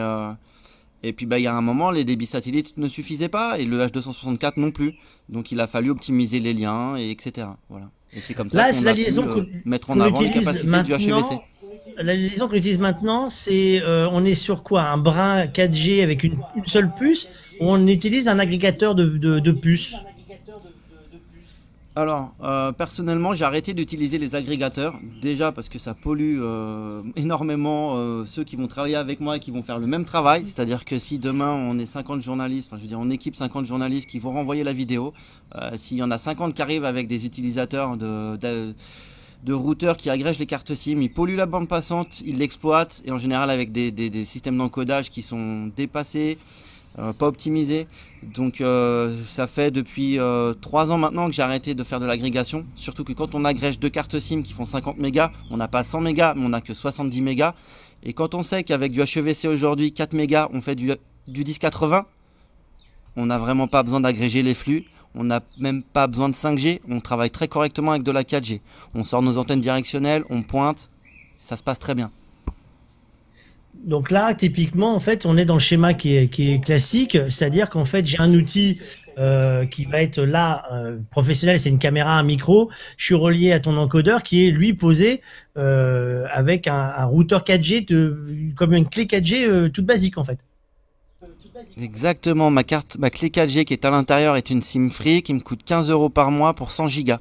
[SPEAKER 4] et puis bah, il y a un moment, les débits satellites ne suffisaient pas, et le H264 non plus. Donc il a fallu optimiser les liens, et etc. Voilà. Et c'est comme ça qu'on a pu mettre en avant les capacités du HEVC
[SPEAKER 1] la liaison qu'on utilise maintenant, c'est euh, on est sur quoi? Un brin 4G avec une, une, seule puce ou on utilise un agrégateur de, de, de puces?
[SPEAKER 4] Alors, euh, personnellement, j'ai arrêté d'utiliser les agrégateurs. Déjà parce que ça pollue euh, énormément euh, ceux qui vont travailler avec moi et qui vont faire le même travail. C'est-à-dire que si demain on est 50 journalistes, enfin je veux dire on équipe 50 journalistes qui vont renvoyer la vidéo, s'il y en a 50 qui arrivent avec des utilisateurs de, routeurs qui agrègent les cartes SIM, ils polluent la bande passante, ils l'exploitent, et en général avec des, systèmes d'encodage qui sont dépassés, pas optimisés. Donc euh, ça fait depuis euh, 3 ans maintenant que j'ai arrêté de faire de l'agrégation, surtout que quand on agrège deux cartes SIM qui font 50 mégas, on n'a pas 100 mégas, mais on n'a que 70 mégas. Et quand on sait qu'avec du HEVC aujourd'hui, 4 mégas, on fait du, du 1080, on n'a vraiment pas besoin d'agréger les flux on n'a même pas besoin de 5G, on travaille très correctement avec de la 4G. On sort nos antennes directionnelles, on pointe, ça se passe très bien.
[SPEAKER 1] Donc là, typiquement, en fait, on est dans le schéma qui est, classique, c'est-à-dire qu'en fait, j'ai un outil euh, qui va être là euh, professionnel, c'est une caméra, un micro. Je suis relié à ton encodeur qui est lui posé euh, avec un, routeur 4G, de, comme une clé 4G euh, toute basique en fait.
[SPEAKER 4] Exactement, ma carte, ma clé 4G qui est à l'intérieur est une SIM free qui me coûte 15 euros par mois pour 100 gigas.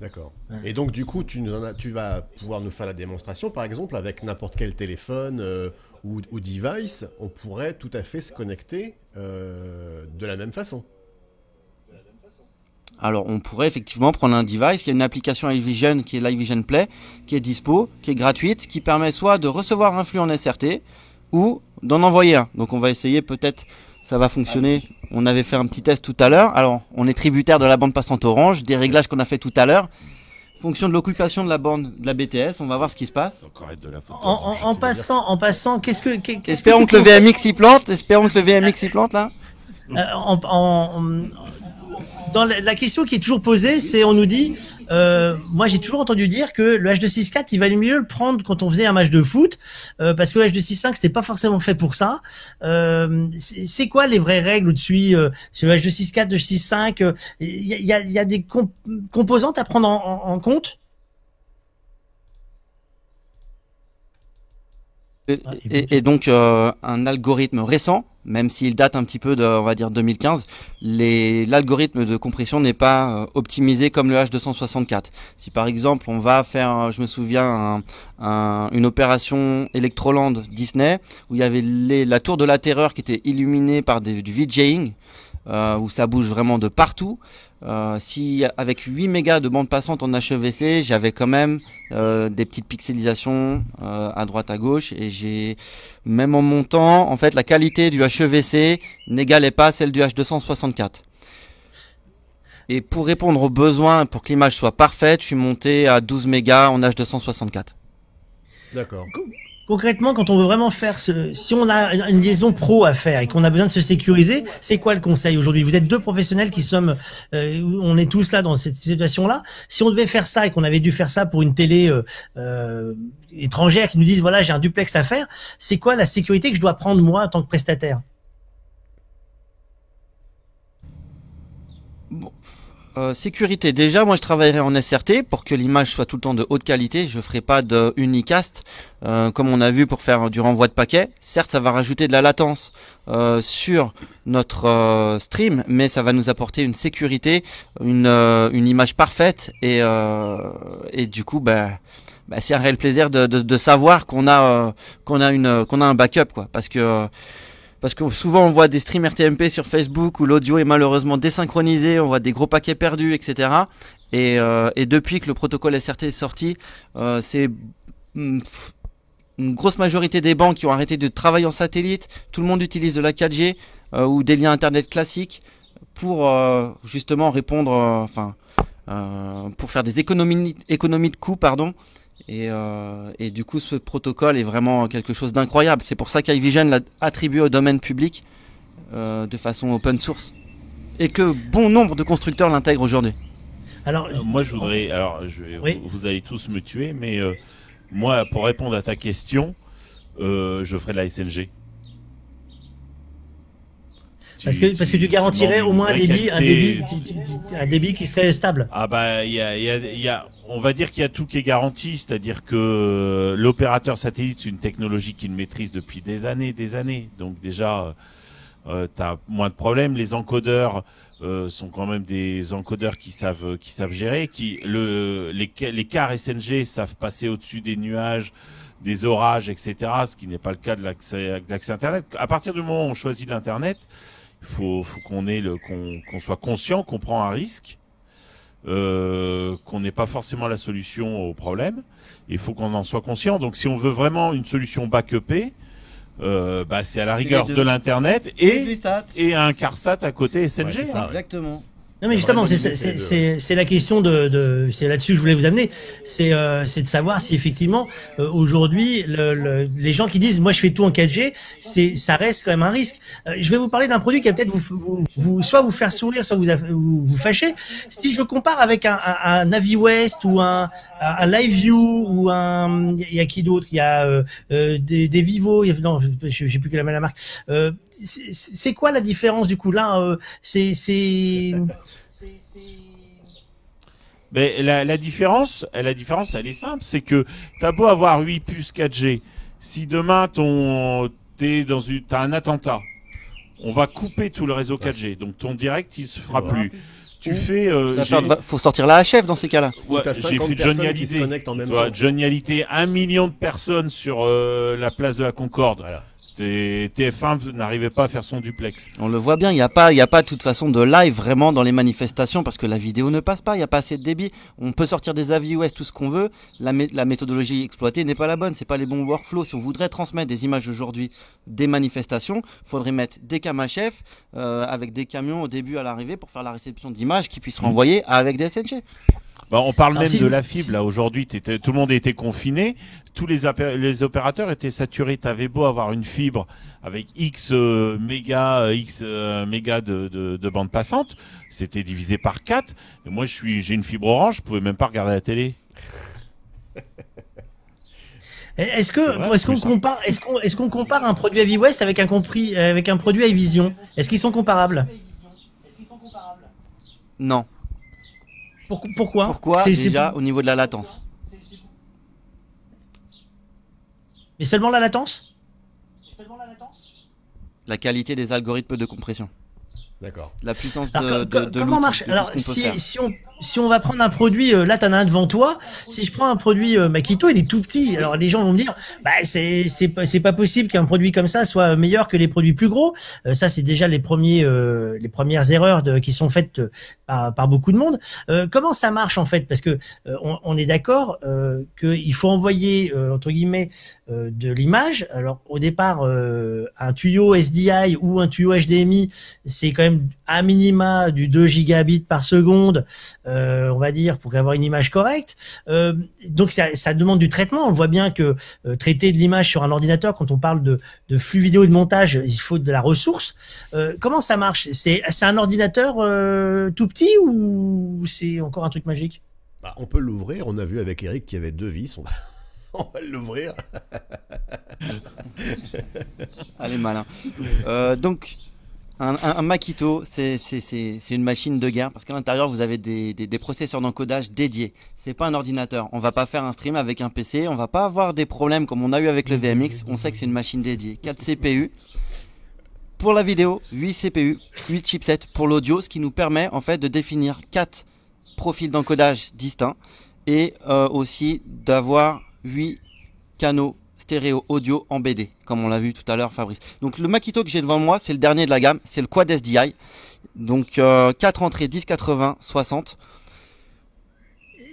[SPEAKER 2] D'accord. Et donc du coup, tu, nous en as, tu vas pouvoir nous faire la démonstration, par exemple, avec n'importe quel téléphone euh, ou, ou, device, on pourrait tout à fait se connecter euh, de la même façon.
[SPEAKER 4] Alors, on pourrait effectivement prendre un device. Il y a une application iVision qui est l'iVision Play, qui est dispo, qui est gratuite, qui permet soit de recevoir un flux en SRT, ou d'en envoyer un. Donc on va essayer peut-être, ça va fonctionner. On avait fait un petit test tout à l'heure. Alors on est tributaire de la bande passante orange, des réglages qu'on a fait tout à l'heure. Fonction de l'occupation de la bande de la BTS, on va voir ce qui se passe.
[SPEAKER 1] En, en, en passant, en passant, qu'est-ce que, qu
[SPEAKER 4] espérons que, que, le VMX y plante, espérons que le VMX y plante là.
[SPEAKER 1] Euh, en, dans la question qui est toujours posée, c'est on nous dit, euh, moi j'ai toujours entendu dire que le H264 il valait mieux le prendre quand on faisait un match de foot euh, parce que le H265 c'était pas forcément fait pour ça. Euh, c'est quoi les vraies règles au-dessus euh, sur le H264, H265 Il y a, y, a, y a, des comp composantes à prendre en, en, en compte?
[SPEAKER 4] Et, et, et, donc euh, un algorithme récent, même s'il date un petit peu de, on va dire 2015, l'algorithme de compression n'est pas euh, optimisé comme le H264. Si par exemple on va faire, je me souviens, un, un, une opération Electroland Disney où il y avait la tour de la terreur qui était illuminée par des, du VJing, euh, où ça bouge vraiment de partout. Euh, si avec 8 mégas de bande passante en HEVC, j'avais quand même euh, des petites pixelisations euh, à droite à gauche et j'ai même en montant, en fait, la qualité du HEVC n'égalait pas celle du H264. Et pour répondre aux besoins, pour que l'image soit parfaite, je suis monté à 12 mégas en H264.
[SPEAKER 2] D'accord.
[SPEAKER 1] Concrètement, quand on veut vraiment faire ce, si on a une liaison pro à faire et qu'on a besoin de se sécuriser, c'est quoi le conseil aujourd'hui? Vous êtes deux professionnels qui sommes, euh, on est tous là dans cette situation-là. Si on devait faire ça et qu'on avait dû faire ça pour une télé euh, euh, étrangère qui nous dise voilà j'ai un duplex à faire, c'est quoi la sécurité que je dois prendre moi en tant que prestataire?
[SPEAKER 4] Euh, sécurité, déjà, moi je travaillerai en SRT pour que l'image soit tout le temps de haute qualité. Je ferai pas de unicast euh, comme on a vu pour faire du renvoi de paquets. Certes, ça va rajouter de la latence euh, sur notre euh, stream, mais ça va nous apporter une sécurité, une, euh, une image parfaite et, euh, et du coup, bah, bah, c'est un réel plaisir de, de, de savoir qu'on a, qu'on a une, qu'on a un backup, quoi, parce que parce que souvent on voit des streams RTMP sur Facebook où l'audio est malheureusement désynchronisé, on voit des gros paquets perdus, etc. Et, euh, et depuis que le protocole SRT est sorti, euh, c'est mm, une grosse majorité des banques qui ont arrêté de travailler en satellite. Tout le monde utilise de la 4G euh, ou des liens internet classiques pour justement répondre, enfin, pour faire des économies de coûts, pardon. Et, euh, et du coup, ce protocole est vraiment quelque chose d'incroyable. C'est pour ça qu'iVision l'a attribué au domaine public euh, de façon open source. Et que bon nombre de constructeurs l'intègrent aujourd'hui.
[SPEAKER 1] Alors,
[SPEAKER 3] Euh, Moi, je voudrais. Alors, je vais-
[SPEAKER 1] Oui.
[SPEAKER 3] vous, vous allez tous me tuer, mais euh, moi, pour répondre à ta question, euh, je ferai de la SNG.
[SPEAKER 1] Parce que parce que tu garantirais au moins un débit, un débit, tu- tu- tu- un débit qui serait stable.
[SPEAKER 3] Ah bah, il y a, il y a- y a- on va dire qu'il y a tout qui est garanti, c'est-à-dire que l'opérateur satellite, c'est une technologie qu'il maîtrise depuis des années, des années. Donc déjà, euh, tu as moins de problèmes. Les encodeurs euh, sont quand même des encodeurs qui savent, qui savent gérer, qui le, les, les cars SNG savent passer au-dessus des nuages, des orages, etc. Ce qui n'est pas le cas de l'accès, de l'accès Internet. À partir du moment où on choisit l'Internet, faut, faut qu'on ait le, qu'on, qu'on soit conscient qu'on prend un risque euh, qu'on n'ait pas forcément la solution au problème. Il faut qu'on en soit conscient. Donc, si on veut vraiment une solution backupée, euh, bah, c'est à la rigueur de l'internet et et un CarSat à côté SNG.
[SPEAKER 2] Ouais, c'est ça.
[SPEAKER 3] hein.
[SPEAKER 4] Exactement.
[SPEAKER 1] Non mais justement, c'est la question de, de c'est là-dessus que je voulais vous amener. C'est euh, de savoir si effectivement euh, aujourd'hui le, le- les gens qui disent moi je fais tout en 4G, c'est ça reste quand même un risque. Euh, je vais vous parler d'un produit qui va peut-être vous, vous, vous- soit vous faire sourire, soit vous vous, vous fâcher. Si je compare avec un, un, un Navi West ou un, un un Live View ou un il y a qui d'autre? Il y a euh, euh, des, des Vivo. il y a- non, je je sais plus quelle est la marque. C'est quoi la différence du coup là euh, C'est c'est
[SPEAKER 3] Mais la, la différence, la différence, elle est simple, c'est que t'as beau avoir 8 puces 4G, si demain ton t'es dans une t'as un attentat, on va couper tout le réseau 4G, donc ton direct il se fera
[SPEAKER 2] Ouais.
[SPEAKER 3] plus. Tu fais, euh,
[SPEAKER 4] faut sortir la HF dans ces cas-là.
[SPEAKER 3] ouais,
[SPEAKER 2] T'as
[SPEAKER 3] j'ai
[SPEAKER 2] 50
[SPEAKER 3] fait Johnny Hallyday. Johnny Hallyday, un million de personnes sur euh, la place de la Concorde.
[SPEAKER 2] Voilà.
[SPEAKER 3] T- TF1 n'arrivait pas à faire son duplex.
[SPEAKER 4] On le voit bien, il n'y a pas, il y a pas de toute façon de live vraiment dans les manifestations parce que la vidéo ne passe pas, il n'y a pas assez de débit. On peut sortir des avis OS, tout ce qu'on veut. La, mé- la méthodologie exploitée n'est pas la bonne, c'est pas les bons workflows. Si on voudrait transmettre des images aujourd'hui des manifestations, faudrait mettre des cam chef euh, avec des camions au début à l'arrivée pour faire la réception d'images qui puissent renvoyer avec des SNG.
[SPEAKER 3] Bah, on parle
[SPEAKER 1] Alors,
[SPEAKER 3] même
[SPEAKER 1] si-
[SPEAKER 3] de la fibre là aujourd'hui. Tout le monde était confiné, tous les, les opérateurs étaient saturés. T'avais beau avoir une fibre avec X euh, mégas, euh, X euh, mégas de, de, de bande passante, c'était divisé par 4 Et moi, je suis, j'ai une fibre orange, je pouvais même pas regarder la télé.
[SPEAKER 1] Est-ce que qu'on compare est-ce qu'on est-ce qu'on compare un produit Avi West avec un compris avec un produit iVision Est-ce qu'ils sont comparables?
[SPEAKER 4] Non.
[SPEAKER 1] Pour- Pourquoi
[SPEAKER 4] Pourquoi Déjà au niveau de la latence.
[SPEAKER 1] Mais seulement la latence
[SPEAKER 4] La qualité des algorithmes de compression.
[SPEAKER 2] D'accord.
[SPEAKER 4] La puissance de,
[SPEAKER 1] Alors,
[SPEAKER 4] de,
[SPEAKER 1] co- co-
[SPEAKER 4] de
[SPEAKER 1] comment marche Alors si on si on va prendre un produit, euh, là, tu en as un devant toi. Si je prends un produit euh, Makito, il est tout petit. Alors les gens vont me dire, bah c'est c'est pas pas possible qu'un produit comme ça soit meilleur que les produits plus gros. Euh, ça, c'est déjà les premiers euh, les premières erreurs de, qui sont faites euh, par, par beaucoup de monde. Euh, comment ça marche en fait? Parce que on, on est d'accord qu'il faut envoyer entre guillemets de l'image. Alors au départ, un tuyau SDI ou un tuyau HDMI, c'est quand même à minima du 2 gigabits par seconde, euh, on va dire, pour avoir une image correcte. Euh, donc ça, ça demande du traitement. On voit bien que euh, traiter de l'image sur un ordinateur, quand on parle de, de flux vidéo et de montage, il faut de la ressource. Euh, comment ça marche? C'est un ordinateur euh, tout petit ou c'est encore un truc magique?
[SPEAKER 2] Bah, on peut l'ouvrir. On a vu avec Eric qu'il y avait deux vis. On va, on va l'ouvrir.
[SPEAKER 4] Allez, malin. Euh, donc, un, un, Makito, c'est une machine de guerre parce qu'à l'intérieur, vous avez des processeurs d'encodage dédiés. C'est pas un ordinateur. On va pas faire un stream avec un PC. On va pas avoir des problèmes comme on a eu avec le VMX. On sait que c'est une machine dédiée. 4 CPU. Pour la vidéo, 8 CPU, 8 chipsets pour l'audio, ce qui nous permet en fait de définir 4 profils d'encodage distincts et euh, aussi d'avoir 8 canaux stéréo audio en BD, comme on l'a vu tout à l'heure Fabrice. Donc le Makito que j'ai devant moi, c'est le dernier de la gamme, c'est le Quad SDI. Donc 4 entrées 10, 80, 60.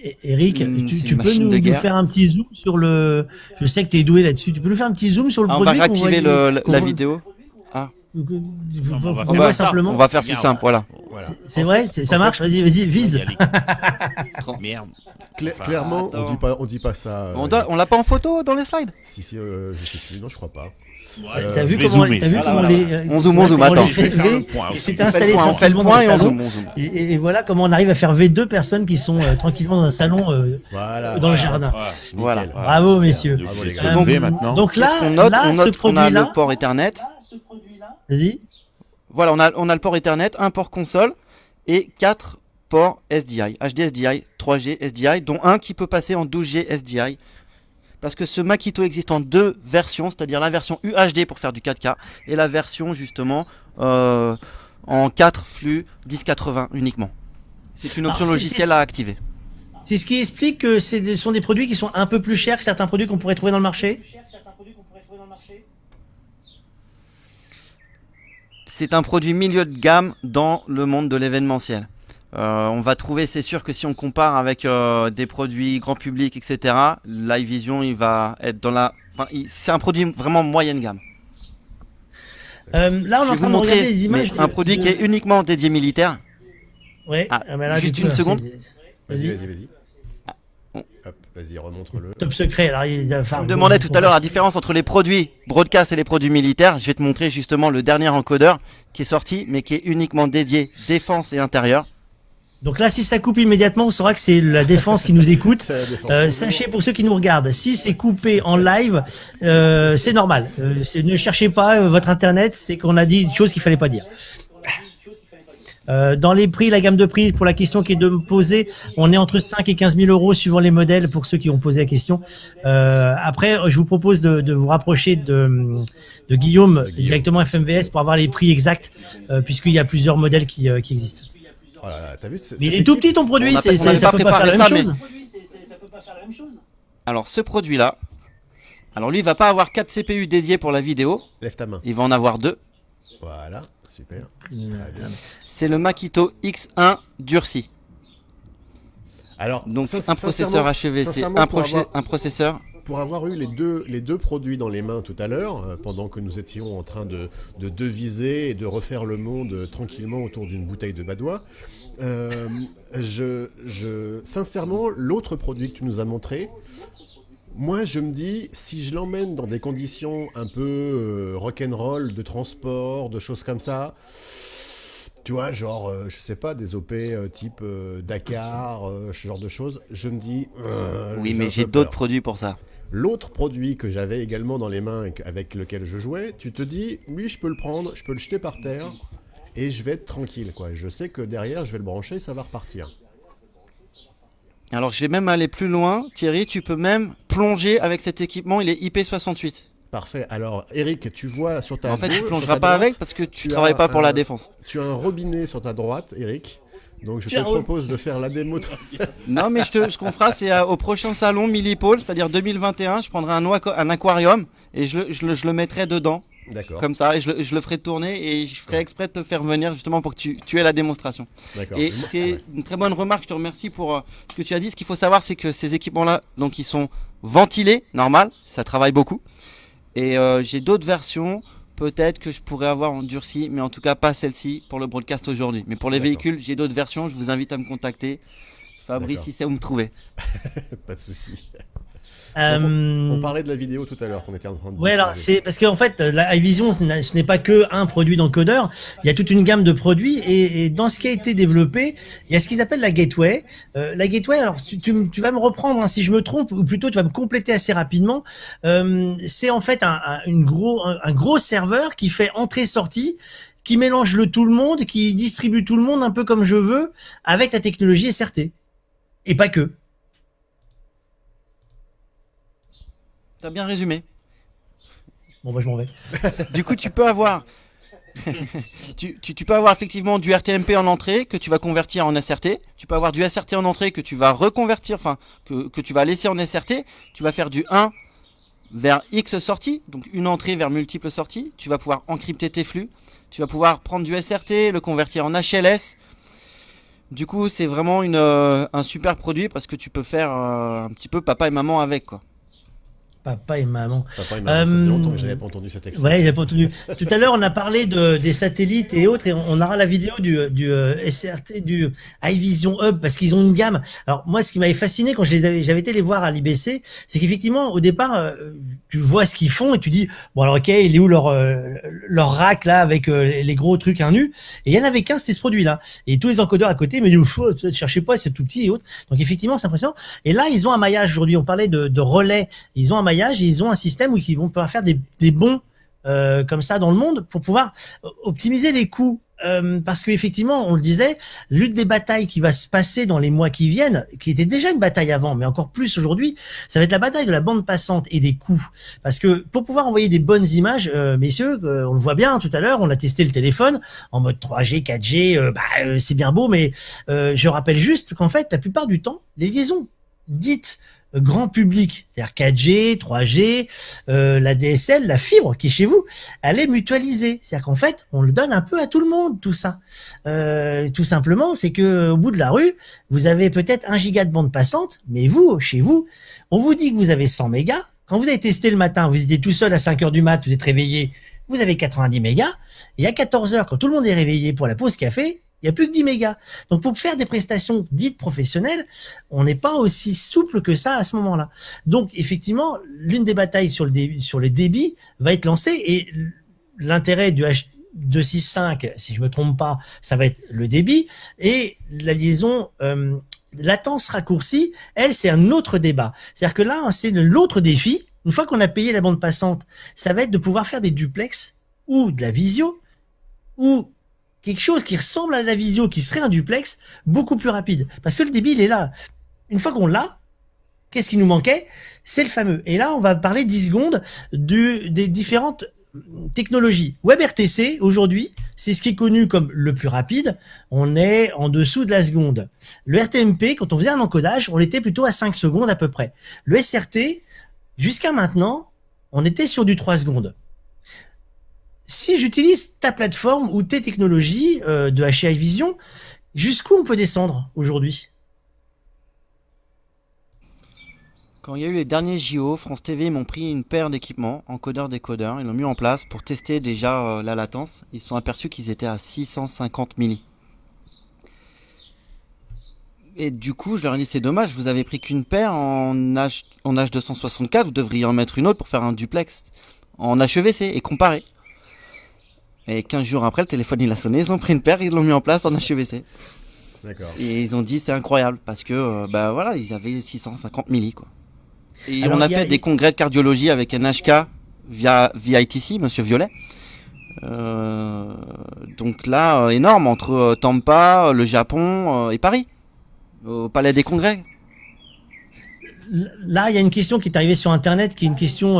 [SPEAKER 1] Et- Eric,
[SPEAKER 4] Hmm,
[SPEAKER 1] tu, peux nous, faire un petit zoom sur le. Je sais que tu es doué là-dessus. Tu peux nous faire un petit zoom sur le
[SPEAKER 4] Ah, on va réactiver le- la vidéo.
[SPEAKER 3] On va faire
[SPEAKER 1] voit
[SPEAKER 3] ça.
[SPEAKER 1] simplement.
[SPEAKER 4] On va faire plus simple, voilà.
[SPEAKER 2] Voilà.
[SPEAKER 1] C'est vrai, c'est- ça marche. Vas-y, vas-y, vise.
[SPEAKER 3] Merde.
[SPEAKER 2] Cla-
[SPEAKER 3] Enfin,
[SPEAKER 2] clairement, on dit pas, on dit pas ça. euh,
[SPEAKER 4] On, on l'a pas en photo dans les slides?
[SPEAKER 2] Si, si, euh, je sais plus. Non, je crois pas.
[SPEAKER 3] Ouais,
[SPEAKER 1] T'as vu comment,
[SPEAKER 3] zoomer.
[SPEAKER 1] t'as vu
[SPEAKER 3] Voilà,
[SPEAKER 1] comment
[SPEAKER 3] voilà.
[SPEAKER 1] les. euh,
[SPEAKER 4] On zoom, on zoom,
[SPEAKER 1] comment
[SPEAKER 4] attends.
[SPEAKER 1] s'étaient
[SPEAKER 4] on fait, le point, on et on on
[SPEAKER 1] voilà comment on arrive à faire V2 personnes qui sont euh, tranquillement dans un salon euh,
[SPEAKER 2] Voilà.
[SPEAKER 1] dans le jardin.
[SPEAKER 3] Voilà.
[SPEAKER 1] Bravo, messieurs.
[SPEAKER 2] Bravo, les gars.
[SPEAKER 1] Euh. Donc là,
[SPEAKER 4] Qu'est-ce qu'on note
[SPEAKER 1] là,
[SPEAKER 4] On
[SPEAKER 1] ce
[SPEAKER 4] note qu'on a
[SPEAKER 1] produit-là.
[SPEAKER 4] le port Ethernet.
[SPEAKER 1] Vas-y.
[SPEAKER 4] Voilà, on a, on a le port Ethernet, un port console et 4 ports SDI, HD SDI, 3G SDI, dont un qui peut passer en 12G SDI. Parce que ce Makito existe en deux versions, c'est-à-dire la version UHD pour faire du 4K et la version justement euh, en 4 flux 1080 uniquement. C'est une
[SPEAKER 1] Alors,
[SPEAKER 4] option logicielle à activer.
[SPEAKER 1] C'est ce qui explique que ce sont des produits qui sont un peu plus chers que certains produits qu'on pourrait trouver dans le marché.
[SPEAKER 4] C'est un produit milieu de gamme dans le monde de l'événementiel. Euh, on va trouver, c'est sûr que si on compare avec euh, des produits grand public, etc., Live Vision, il va être dans la. Enfin, il- c'est un produit vraiment moyenne gamme.
[SPEAKER 1] Euh, là, on est
[SPEAKER 4] Je
[SPEAKER 1] en
[SPEAKER 4] vais
[SPEAKER 1] train
[SPEAKER 4] vous
[SPEAKER 1] de regarder
[SPEAKER 4] montrer
[SPEAKER 1] des images.
[SPEAKER 4] un
[SPEAKER 1] de-
[SPEAKER 4] produit
[SPEAKER 1] de-
[SPEAKER 4] qui est uniquement dédié militaire.
[SPEAKER 1] Ouais.
[SPEAKER 4] Ah,
[SPEAKER 1] ah, là,
[SPEAKER 4] juste une seconde.
[SPEAKER 2] Vas-y,
[SPEAKER 1] Vas-y.
[SPEAKER 2] vas-y, vas-y. remontre-le.
[SPEAKER 1] Top secret. Alors, il, enfin,
[SPEAKER 4] Je me demandais
[SPEAKER 1] bon,
[SPEAKER 4] tout à l'heure la différence entre les produits broadcast et les produits militaires. Je vais te montrer justement le dernier encodeur qui est sorti, mais qui est uniquement dédié défense et intérieur.
[SPEAKER 1] Donc là, si ça coupe immédiatement, on saura que c'est la défense qui nous écoute. Euh, sachez pour ceux qui nous regardent, si c'est coupé en live, euh, c'est normal. Euh, ne cherchez pas votre internet, c'est qu'on a dit une chose qu'il fallait pas dire. Euh, dans les prix, la gamme de prix, pour la question qui est de me poser, on est entre 5 et 15 000 euros suivant les modèles pour ceux qui ont posé la question. Euh, après, je vous propose de, de vous rapprocher de, de Guillaume,
[SPEAKER 2] Guillaume.
[SPEAKER 1] directement FMVS pour avoir les prix exacts, euh, puisqu'il y a plusieurs modèles qui, euh, qui existent.
[SPEAKER 2] Oh là là, t'as vu c'est-
[SPEAKER 1] Mais il est tout petit ton produit, ça peut pas faire la
[SPEAKER 4] préparé
[SPEAKER 1] même
[SPEAKER 4] ça,
[SPEAKER 1] chose.
[SPEAKER 4] Alors ce produit-là, alors lui il va pas avoir 4 CPU dédiés pour la vidéo,
[SPEAKER 2] Lève ta main.
[SPEAKER 4] il va en avoir deux.
[SPEAKER 2] Voilà, super.
[SPEAKER 4] C'est le Makito X1 durci.
[SPEAKER 2] Alors,
[SPEAKER 4] Donc un processeur HEVC, un, procé-
[SPEAKER 2] avoir-
[SPEAKER 4] un processeur.
[SPEAKER 2] pour avoir eu les deux, les deux produits dans les mains tout à l'heure, euh, pendant que nous étions en train de, de deviser et de refaire le monde tranquillement autour d'une bouteille de badois, euh, je, je, sincèrement, l'autre produit que tu nous as montré, moi je me dis, si je l'emmène dans des conditions un peu euh, rock'n'roll, de transport, de choses comme ça, tu vois, genre, euh, je sais pas, des OP euh, type Dakar, ce genre de choses, je me dis...
[SPEAKER 4] Oui, mais j'ai d'autres produits pour ça.
[SPEAKER 2] L'autre produit que j'avais également dans les mains avec lequel je jouais, tu te dis, oui, je peux le prendre, je peux le jeter par terre et je vais être tranquille, quoi. Je sais que derrière, je vais le brancher et ça va repartir.
[SPEAKER 4] Alors je vais même aller plus loin. Thierry, tu peux même plonger avec cet équipement, il est IP68.
[SPEAKER 2] Parfait. Alors, Eric, tu vois sur ta
[SPEAKER 4] En fait, tu plongeras pas
[SPEAKER 2] droite,
[SPEAKER 4] avec parce que tu
[SPEAKER 2] tu
[SPEAKER 4] travailles
[SPEAKER 2] as
[SPEAKER 4] pas pour
[SPEAKER 2] un-
[SPEAKER 4] la défense.
[SPEAKER 2] Tu as un robinet sur ta droite, Eric. Donc je te propose de faire la démo.
[SPEAKER 4] Non, mais je te, ce qu'on fera, c'est euh, au prochain salon Millipole, c'est-à-dire 2021, je prendrai un, aqua- un aquarium et je, le- je, le- je le mettrai dedans. Comme ça, et je, le- je le ferai tourner et je ferai exprès de te faire venir justement pour que tu, tu aies la démonstration.
[SPEAKER 2] D'accord.
[SPEAKER 4] Et c'est
[SPEAKER 2] ouais.
[SPEAKER 4] une très bonne remarque, je te remercie pour euh, ce que tu as dit. Ce qu'il faut savoir, c'est que ces équipements-là, donc ils sont ventilés, normal, ça travaille beaucoup. Et euh, j'ai d'autres versions, peut-être que je pourrais avoir en durci, mais en tout cas pas celle-ci pour le broadcast aujourd'hui. Mais pour les véhicules, j'ai d'autres versions, je vous invite à me contacter. Fabrice, si c'est où me trouver.
[SPEAKER 2] Pas de souci.
[SPEAKER 1] Euh,
[SPEAKER 2] On parlait de la vidéo tout à l'heure qu'on était en train de.
[SPEAKER 1] Ouais, alors c'est parce qu'en fait, la iVision, ce n'est- pas que un produit d'encodeur. Il y a toute une gamme de produits et, et dans ce qui a été développé, il y a ce qu'ils appellent la gateway. Euh, la gateway, alors tu, tu, vas me reprendre hein, si je me trompe, ou plutôt tu vas me compléter assez rapidement. Euh, c'est en fait un, un, une gros, un, un gros serveur qui fait entrée-sortie qui mélange le tout le monde, qui distribue tout le monde un peu comme je veux, avec la technologie SRT. Et pas que.
[SPEAKER 4] T'as bien résumé.
[SPEAKER 1] Bon, bah, je m'en vais.
[SPEAKER 4] Du coup, tu peux avoir. tu, tu, tu peux avoir effectivement du RTMP en entrée que tu vas convertir en SRT. Tu peux avoir du SRT en entrée que tu vas reconvertir, enfin, que, que tu vas laisser en SRT. Tu vas faire du 1 vers X sorties, donc une entrée vers multiples sorties. Tu vas pouvoir encrypter tes flux. Tu vas pouvoir prendre du SRT, le convertir en HLS. Du coup, c'est vraiment une, euh, un super produit parce que tu peux faire euh, un petit peu papa et maman avec, quoi.
[SPEAKER 1] Papa et maman.
[SPEAKER 2] Papa et maman, ça faisait longtemps que j'avais pas entendu cette expression.
[SPEAKER 1] Ouais, j'ai pas entendu. Tout à l'heure, on a parlé de, des satellites et autres, et on, on aura la vidéo du, du euh, SRT, du iVision Hub, parce qu'ils ont une gamme. Alors moi, ce qui m'avait fasciné quand je les avais, j'avais été les voir à l'IBC, c'est qu'effectivement, au départ, euh, tu vois ce qu'ils font et tu dis, bon alors ok, il est où leur euh, leur rack là avec euh, les- gros trucs à nu? Et il y en avait qu'un, c'était ce produit-là. Et tous les encodeurs à côté me disent, Ouf, ne cherchez pas, c'est tout petit et autres. Donc effectivement, c'est impressionnant. Et là, ils ont un maillage aujourd'hui. On parlait de, de relais. Ils ont un maillage et ils ont un système où ils vont pouvoir faire des, bons euh, comme ça dans le monde pour pouvoir optimiser les coûts. Euh, parce qu'effectivement, on le disait, l'une des batailles qui va se passer dans les mois qui viennent, qui était déjà une bataille avant, mais encore plus aujourd'hui, ça va être la bataille de la bande passante et des coûts. Parce que pour pouvoir envoyer des bonnes images, euh, messieurs, euh, on le voit bien tout à l'heure, on a testé le téléphone en mode 3G, 4G, euh, bah, c'est bien beau, mais je rappelle juste qu'en fait, la plupart du temps, les liaisons dites grand public, c'est-à-dire 4G, 3G, euh, la DSL, la fibre qui est chez vous, elle est mutualisée. C'est-à-dire qu'en fait, on le donne un peu à tout le monde, tout ça. Euh, tout simplement, c'est que au bout de la rue, vous avez peut-être un giga de bande passante, mais vous, chez vous, on vous dit que vous avez 100 mégas. Quand vous avez testé le matin, vous étiez tout seul à 5 heures du mat, vous êtes réveillé, vous avez 90 mégas. Et à 14 heures, quand tout le monde est réveillé pour la pause café, il n'y a plus que 10 mégas. Donc pour faire des prestations dites professionnelles, on n'est pas aussi souple que ça à ce moment-là. Donc effectivement, l'une des batailles sur, le dé- sur les débits va être lancée et l'intérêt du H265, si je me trompe pas, ça va être le débit et la liaison euh, latence raccourcie, elle, c'est un autre débat. C'est-à-dire que là, c'est l'autre défi. Une fois qu'on a payé la bande passante, ça va être de pouvoir faire des duplex ou de la visio ou quelque chose qui ressemble à la visio, qui serait un duplex, beaucoup plus rapide. Parce que le débit, il est là. Une fois qu'on l'a, qu'est-ce qui nous manquait? C'est le fameux. Et là, on va parler 10 secondes du, des différentes technologies. WebRTC, aujourd'hui, c'est ce qui est connu comme le plus rapide. On est en dessous de la seconde. Le RTMP, quand on faisait un encodage, on était plutôt à 5 secondes à peu près. Le SRT, jusqu'à maintenant, on était sur du 3 secondes si j'utilise ta plateforme ou tes technologies euh, de HI Vision, jusqu'où on peut descendre aujourd'hui?
[SPEAKER 4] Quand il y a eu les derniers JO, France TV m'ont pris une paire d'équipements, encodeur-décodeur, ils l'ont mis en place pour tester déjà euh, la latence. Ils se sont aperçus qu'ils étaient à 650 milli. Et du coup, je leur ai dit c'est dommage, vous avez pris qu'une paire en, H, en H264, vous devriez en mettre une autre pour faire un duplex en HEVC et comparer. Et 15 jours après, le téléphone il a sonné, ils ont pris une paire, ils l'ont mis en place en HEVC.
[SPEAKER 2] D'accord.
[SPEAKER 4] Et ils ont dit c'est incroyable parce que euh, bah voilà, ils avaient 650 milli quoi. Et
[SPEAKER 1] Alors,
[SPEAKER 4] on a fait des congrès de cardiologie avec NHK via via ITC, Monsieur Violet. Euh, donc là, euh, énorme entre euh, Tampa, le Japon euh, et Paris, au Palais des Congrès.
[SPEAKER 1] Là, il y a une question qui est arrivée sur Internet, qui est une question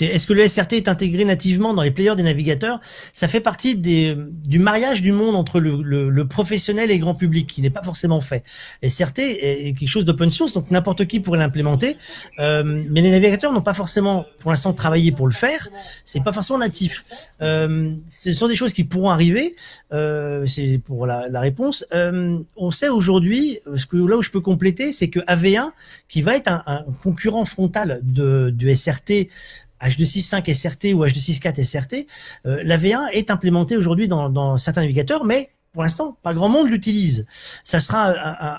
[SPEAKER 1] est-ce que le SRT est intégré nativement dans les players des navigateurs? Ça fait partie du mariage du monde entre le, professionnel et le grand public, qui n'est pas forcément fait. SRT est quelque chose d'open source, donc n'importe qui pourrait l'implémenter, euh, mais les navigateurs n'ont pas forcément, pour l'instant, travaillé pour le faire. C'est pas forcément natif. Euh, ce sont des choses qui pourront arriver. Euh, c'est pour la, la réponse. Euh, on sait aujourd'hui, là où je peux compléter, c'est que AV1, qui va être un, concurrent frontal du SRT H265 SRT ou H264 SRT, euh, la V1 est implémentée aujourd'hui dans, certains navigateurs, mais pour l'instant, pas grand monde l'utilise. Ça sera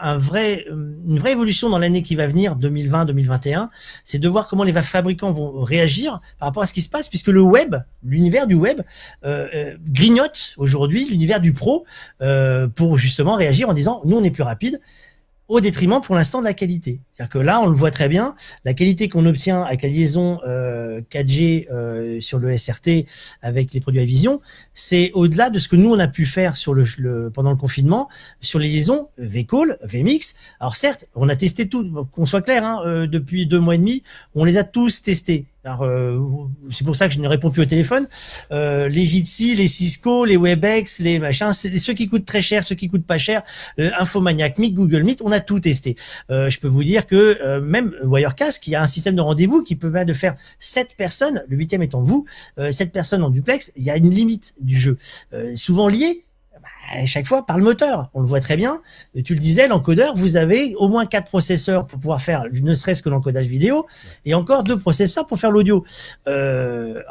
[SPEAKER 1] un, vrai, une vraie évolution dans l'année qui va venir, 2020-2021. C'est de voir comment les fabricants vont réagir par rapport à ce qui se passe, puisque le web, l'univers du web, euh, euh, grignote aujourd'hui l'univers du pro euh, pour justement réagir en disant nous on est plus rapide au détriment pour l'instant de la qualité. C'est-à-dire que là, on le voit très bien, la qualité qu'on obtient avec la liaison euh, 4G euh, sur le SRT avec les produits à vision, c'est au-delà de ce que nous on a pu faire pendant le confinement sur les liaisons VCall, VMix. Alors certes, on a testé tout, qu'on soit clair, hein, euh, depuis deux mois et demi, on les a tous testés. Euh, c'est pour ça que je ne réponds plus au téléphone. Euh, les Jitsi, les Cisco, les Webex, les machins, ceux qui coûtent très cher, ceux qui coûtent pas cher. Euh, Infomaniac, Meet, Google Meet, on a tout testé. Euh, je peux vous dire que même Wirecast, qui a un système de rendez-vous qui permettre de faire sept personnes, le huitième étant vous, sept personnes en duplex, il y a une limite du jeu. souvent lié à chaque fois par le moteur. On le voit très bien. Tu le disais, l'encodeur, vous avez au moins quatre processeurs pour pouvoir faire ne serait-ce que l'encodage vidéo et encore deux processeurs pour faire l'audio. Euh,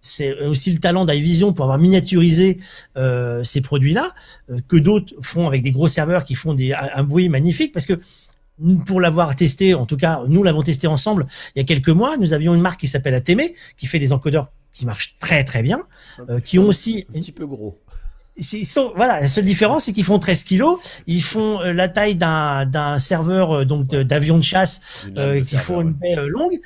[SPEAKER 1] c'est aussi le talent d'iVision pour avoir miniaturisé euh, ces produits-là, euh, que d'autres font avec des gros serveurs qui font des, un, un bruit magnifique, parce que pour l'avoir testé, en tout cas, nous l'avons testé ensemble il y a quelques mois, nous avions une marque qui s'appelle Ateme, qui fait des encodeurs qui marchent très très bien, euh, qui ont aussi
[SPEAKER 2] un petit peu gros
[SPEAKER 1] ils sont, voilà, la seule différence, c'est qu'ils font 13 kilos. Ils font euh, la taille d'un, d'un serveur euh, donc d'avion de chasse euh, qui font une paix longue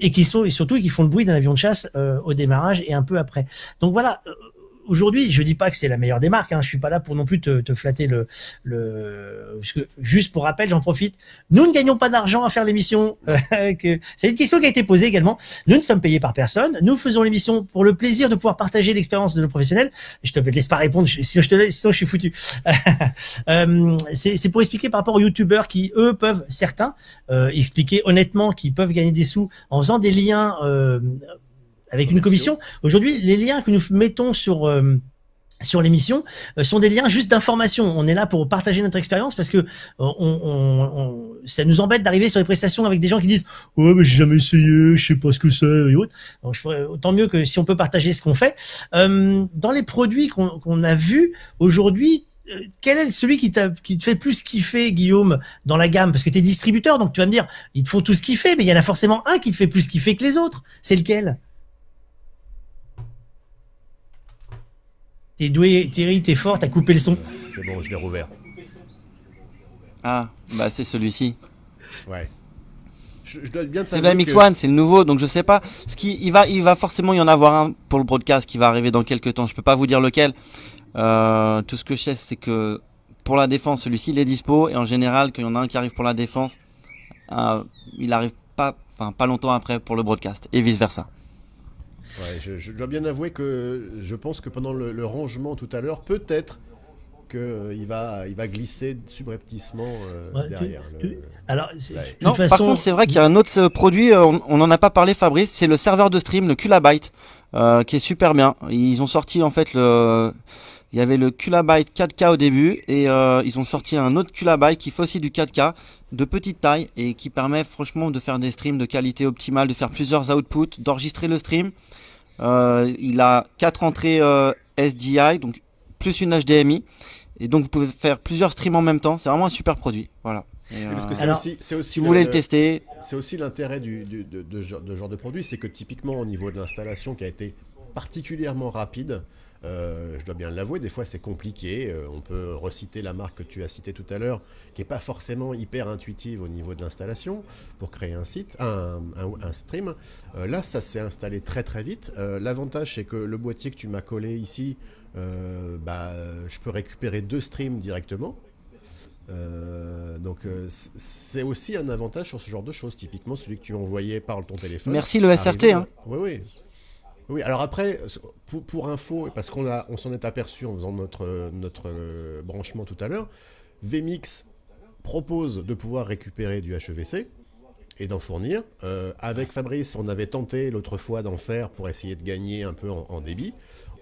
[SPEAKER 1] et qui sont et surtout qui font le bruit d'un avion de chasse au démarrage et un peu après. Donc voilà, aujourd'hui, je dis pas que c'est la meilleure des marques. Hein, je suis pas là pour non plus te, te flatter le, le. Parce que, juste pour rappel, j'en profite. Nous ne gagnons pas d'argent à faire l'émission. c'est une question qui a été posée également. Nous ne sommes payés par personne. Nous faisons l'émission pour le plaisir de pouvoir partager l'expérience de nos professionnels. Je te laisse pas répondre. Sinon, je te laisse, sinon je suis foutu. euh, c'est pour expliquer par rapport aux youtubeurs qui eux peuvent certains euh, expliquer honnêtement qu'ils peuvent gagner des sous en faisant des liens. Euh, avec une commission. Aujourd'hui, les liens que nous mettons sur euh, sur l'émission euh, sont des liens juste d'information. On est là pour partager notre expérience parce que euh, ça nous embête d'arriver sur les prestations avec des gens qui disent ouais mais j'ai jamais essayé, je sais pas ce que c'est et autres. Donc je ferais autant mieux que si on peut partager ce qu'on fait. Dans les produits qu'on a vus aujourd'hui, quel est celui qui, qui te fait plus kiffer, Guillaume, dans la gamme? Parce que tu es distributeur, donc tu vas me dire, ils te font tous kiffer, mais il y en a forcément un qui te fait plus kiffer que les autres. C'est lequel? T'es doué, Thierry, t'es fort, t'as coupé le son.
[SPEAKER 2] C'est bon, je l'ai rouvert.
[SPEAKER 4] Ah, bah c'est celui-ci.
[SPEAKER 2] Ouais. Je, je dois bien
[SPEAKER 4] c'est le MX1, que... c'est le nouveau, donc je sais pas. Ce qui, il va, il va forcément y en avoir un pour le broadcast qui va arriver dans quelques temps. Je peux pas vous dire lequel. Euh, tout ce que je sais, c'est que pour la défense, celui-ci il est dispo et en général, quand il y en a un qui arrive pour la défense, euh, il arrive pas, enfin pas longtemps après pour le broadcast et vice versa.
[SPEAKER 2] Ouais, je, je, dois bien avouer que je pense que pendant le, le rangement tout à l'heure, peut-être qu'il euh, va, il va glisser subrepticement euh, ouais, derrière.
[SPEAKER 1] Tu,
[SPEAKER 2] le,
[SPEAKER 1] tu, alors,
[SPEAKER 4] non, façon... par contre, c'est vrai qu'il y a un autre produit, euh, on n'en a pas parlé, Fabrice, c'est le serveur de stream, le Kulabyte, euh, qui est super bien. Ils ont sorti en fait le. Il y avait le Kulabyte 4K au début et euh, ils ont sorti un autre Kulabyte qui fait aussi du 4K de petite taille et qui permet franchement de faire des streams de qualité optimale, de faire plusieurs outputs, d'enregistrer le stream. Euh, il a quatre entrées euh, SDI, donc plus une HDMI. Et donc vous pouvez faire plusieurs streams en même temps. C'est vraiment un super produit. Voilà.
[SPEAKER 2] Et parce que c'est aussi, c'est aussi
[SPEAKER 4] si vous voulez le tester,
[SPEAKER 2] c'est aussi l'intérêt du, du, de, de, de, de, genre de produit, c'est que typiquement au niveau de l'installation qui a été particulièrement rapide, euh, je dois bien l'avouer, des fois c'est compliqué. Euh, on peut reciter la marque que tu as citée tout à l'heure, qui n'est pas forcément hyper intuitive au niveau de l'installation pour créer un site, un, un, un stream. Euh, là, ça s'est installé très très vite. L'avantage, c'est que le boîtier que tu m'as collé ici, bah, je peux récupérer deux streams directement. Euh, donc euh, c'est aussi un avantage sur ce genre de choses. Typiquement celui que tu envoyais par ton téléphone.
[SPEAKER 4] Merci le SRT.
[SPEAKER 2] Arrivé-
[SPEAKER 4] Hein.
[SPEAKER 2] Oui, oui. Oui, alors après, pour, info, parce qu'on s'en est aperçu en faisant notre, notre euh, branchement tout à l'heure, VMix propose de pouvoir récupérer du HEVC et d'en fournir. Euh, avec Fabrice, on avait tenté l'autre fois d'en faire pour essayer de gagner un peu en débit.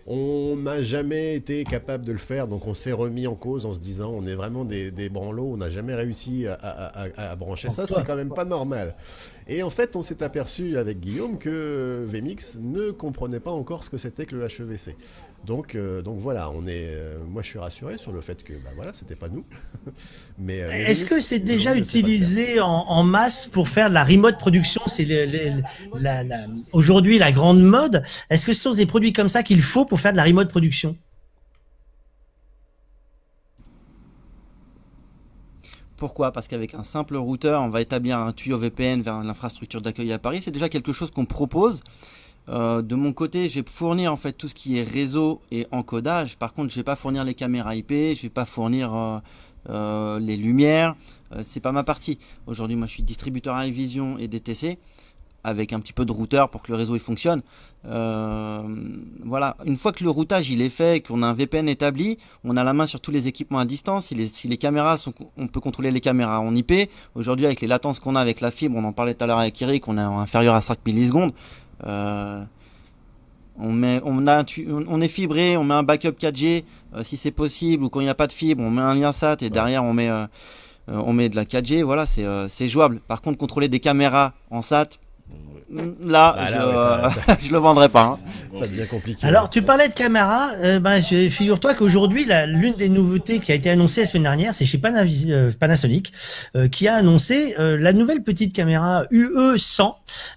[SPEAKER 2] On n'a jamais été capable de le faire, donc on s'est remis en cause en se disant on est vraiment des, des branlots, on n'a jamais réussi à, à- à- à brancher ça, c'est quand même pas normal. Et en fait, on s'est aperçu avec Guillaume que VMix ne comprenait pas encore ce que c'était que le HEVC. Donc, euh, donc voilà, on est, euh, moi je suis rassuré sur le fait que bah voilà, c'était pas nous. mais euh, mais
[SPEAKER 1] Est-ce que c'est déjà utilisé en, en masse pour faire de la remote production? C'est le- le- la- la- aujourd'hui la grande mode. Est-ce que ce sont des produits comme ça qu'il faut pour faire de la remote production?
[SPEAKER 4] Pourquoi? Parce qu'avec un simple routeur, on va établir un tuyau VPN vers l'infrastructure d'accueil à Paris. C'est déjà quelque chose qu'on propose. Euh, de mon côté, je vais fournir en fait tout ce qui est réseau et encodage. Par contre, je vais pas fournir les caméras IP, je vais pas fournir euh, euh, les lumières. C'est pas ma partie. Aujourd'hui, moi, je suis distributeur iVision et DTC avec un petit peu de routeur pour que le réseau fonctionne. Voilà, une fois que le routage il est fait, qu'on a un VPN établi, on a la main sur tous les équipements à distance. Si les, si les caméras sont, on peut contrôler les caméras en IP. Aujourd'hui, avec les latences qu'on a avec la fibre, on en parlait tout à l'heure avec Eric, on est inférieur à 5 millisecondes. Euh, on, met, on, a, on est fibré, on met un backup 4G euh, si c'est possible, ou quand il n'y a pas de fibre, on met un lien SAT et derrière on met, euh, on met de la 4G. Voilà, c'est c'est jouable. Par contre, contrôler des caméras en SAT, là,
[SPEAKER 2] Bah
[SPEAKER 4] je,
[SPEAKER 2] là, ouais,
[SPEAKER 4] euh, je le vendrai pas. hein.
[SPEAKER 2] Ça devient compliqué.
[SPEAKER 1] Alors, tu parlais de caméra. Euh, ben, je- figure-toi qu'aujourd'hui, la- l'une des nouveautés qui a été annoncée la semaine dernière, c'est chez euh, Panasonic, euh, qui a annoncé euh, la nouvelle petite caméra UE100.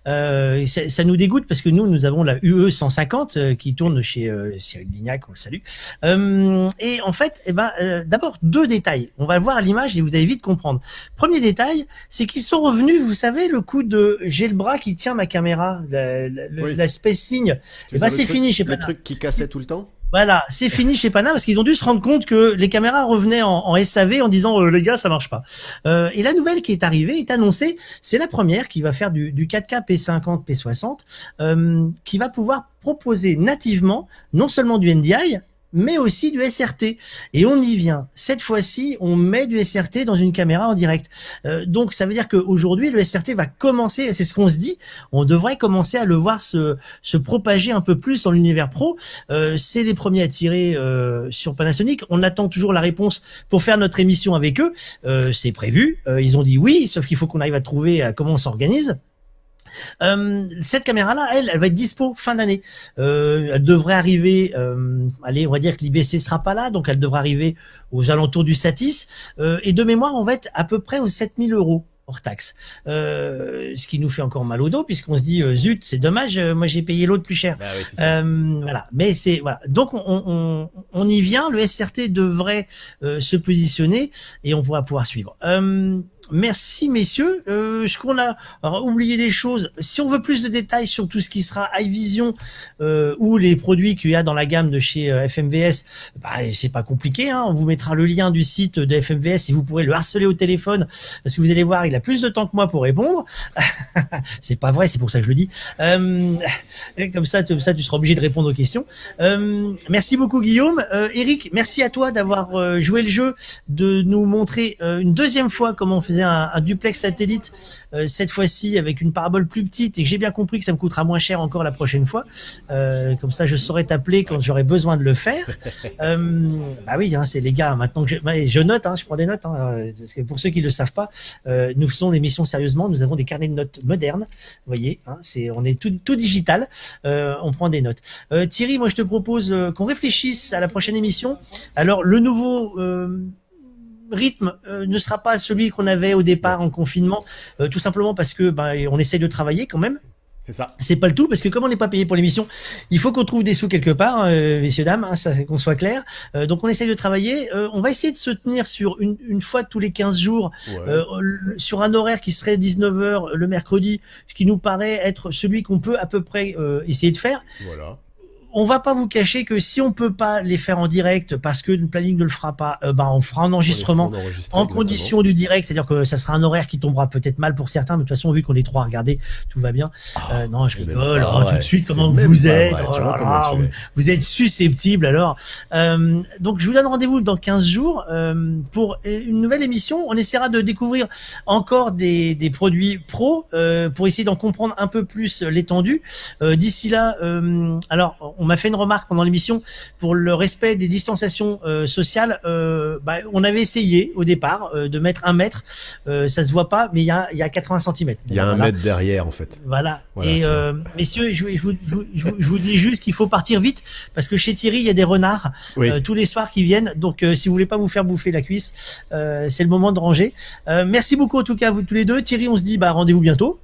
[SPEAKER 1] Euh, et ça, ça nous dégoûte parce que nous, nous avons la UE150 euh, qui tourne chez euh, Cyril Lignac, on le salue. Euh, et en fait, eh ben, euh, d'abord deux détails. On va le voir à l'image et vous allez vite comprendre. Premier détail, c'est qu'ils sont revenus. Vous savez, le coup de j'ai le bras qui tient ma caméra, la, la, le-
[SPEAKER 2] Oui.
[SPEAKER 1] la space signe.
[SPEAKER 2] Veux le
[SPEAKER 1] c'est fini chez
[SPEAKER 2] Le
[SPEAKER 1] Pana.
[SPEAKER 2] truc qui cassait tout le temps?
[SPEAKER 1] Voilà, c'est fini chez Pana parce qu'ils ont dû se rendre compte que les caméras revenaient en, en SAV en disant euh, les gars ça marche pas. Euh, et la nouvelle qui est arrivée est annoncée, c'est la première qui va faire du, du 4K P50 P60, euh, qui va pouvoir proposer nativement non seulement du NDI mais aussi du SRT. Et on y vient. Cette fois-ci, on met du SRT dans une caméra en direct. Euh, donc, ça veut dire qu'aujourd'hui, le SRT va commencer, c'est ce qu'on se dit, on devrait commencer à le voir se, se propager un peu plus dans l'univers pro. Euh, c'est les premiers à tirer euh, sur Panasonic. On attend toujours la réponse pour faire notre émission avec eux. Euh, c'est prévu. Euh, ils ont dit oui, sauf qu'il faut qu'on arrive à trouver euh, comment on s'organise. Euh, cette caméra-là, elle, elle va être dispo fin d'année. Euh, elle devrait arriver. Euh, allez, on va dire que l'IBC sera pas là, donc elle devrait arriver aux alentours du Satis. Euh, et de mémoire, on va être à peu près aux 7000 euros hors taxe. Euh, ce qui nous fait encore mal au dos, puisqu'on se dit zut, c'est dommage. euh, moi, j'ai payé l'autre plus cher.
[SPEAKER 2] Bah oui.
[SPEAKER 1] Euh, voilà, mais c'est voilà. Donc on, on, on y vient. Le SRT devrait euh, se positionner et on pourra pouvoir suivre. Merci messieurs. Euh, ce qu'on a oublié des choses. Si on veut plus de détails sur tout ce qui sera iVision euh, ou les produits qu'il y a dans la gamme de chez euh, FMVS, bah, c'est pas compliqué. Hein. On vous mettra le lien du site de FMVS et vous pourrez le harceler au téléphone parce que vous allez voir, il a plus de temps que moi pour répondre. c'est pas vrai, c'est pour ça que je le dis. Euh, comme ça, tu- ça, tu seras obligé de répondre aux questions. Euh, merci beaucoup, Guillaume. Eric, merci à toi d'avoir joué le jeu, de nous montrer une deuxième fois comment on faisait un, un duplex satellite, euh, cette fois-ci avec une parabole plus petite, et que j'ai bien compris que ça me coûtera moins cher encore la prochaine fois. Euh, comme ça, je saurai t'appeler quand j'aurai besoin de le faire. Euh, bah oui, hein, c'est les gars. Maintenant que je, note, hein, je prends des notes, hein, parce que pour ceux qui ne le savent pas, nous faisons l'émission sérieusement. Nous avons des carnets de notes modernes. Vous voyez, c'est on est tout, tout digital. On prend des notes. Thierry, moi je te propose qu'on réfléchisse à la prochaine émission. Alors le nouveau rythme euh, ne sera pas celui qu'on avait au départ en confinement, euh, tout simplement parce que ben, on essaye de travailler quand même.
[SPEAKER 2] C'est ça.
[SPEAKER 1] C'est pas le tout parce que comme on n'est pas payé pour l'émission, il faut qu'on trouve des sous quelque part, euh, messieurs dames, hein, ça qu'on soit clair. Euh, donc on essaye de travailler. Euh, on va essayer de se tenir sur une, une fois tous les 15 jours
[SPEAKER 2] Ouais.
[SPEAKER 1] sur un horaire qui serait 19h le mercredi, ce qui nous paraît être celui qu'on peut à peu près essayer de faire.
[SPEAKER 2] Voilà.
[SPEAKER 1] On va pas vous cacher que si on peut pas les faire en direct parce que le planning ne le fera pas, euh, ben on fera un enregistrement en condition du direct, c'est-à-dire que ça sera un horaire qui tombera peut-être mal pour certains, mais de toute façon vu qu'on est trois à regarder, tout va bien. Euh, non, je rigole. oh, tout de suite, comment vous êtes? Oh là là, vous,
[SPEAKER 2] es.
[SPEAKER 1] vous êtes susceptible alors. Euh, donc je vous donne rendez-vous dans 15 jours euh, pour une nouvelle émission. On essaiera de découvrir encore des, des produits pro euh, pour essayer d'en comprendre un peu plus l'étendue. Euh, D'ici là, euh, alors on m'a fait une remarque pendant l'émission pour le respect des distanciations euh, sociales. Euh, bah, on avait essayé au départ euh, de mettre un mètre. Ça se voit pas, mais il y a, il y a 80 cm.
[SPEAKER 2] Il y a un mètre derrière, en fait.
[SPEAKER 1] Voilà.
[SPEAKER 2] Voilà,
[SPEAKER 1] et messieurs, je, je vous, je je dis juste qu'il faut partir vite parce que chez Thierry, il y a des renards
[SPEAKER 2] Oui.
[SPEAKER 1] tous les soirs qui viennent. Donc, si vous voulez pas vous faire bouffer la cuisse, c'est le moment de ranger. Merci beaucoup en tout cas à vous tous les deux. Thierry, on se dit bah rendez-vous bientôt.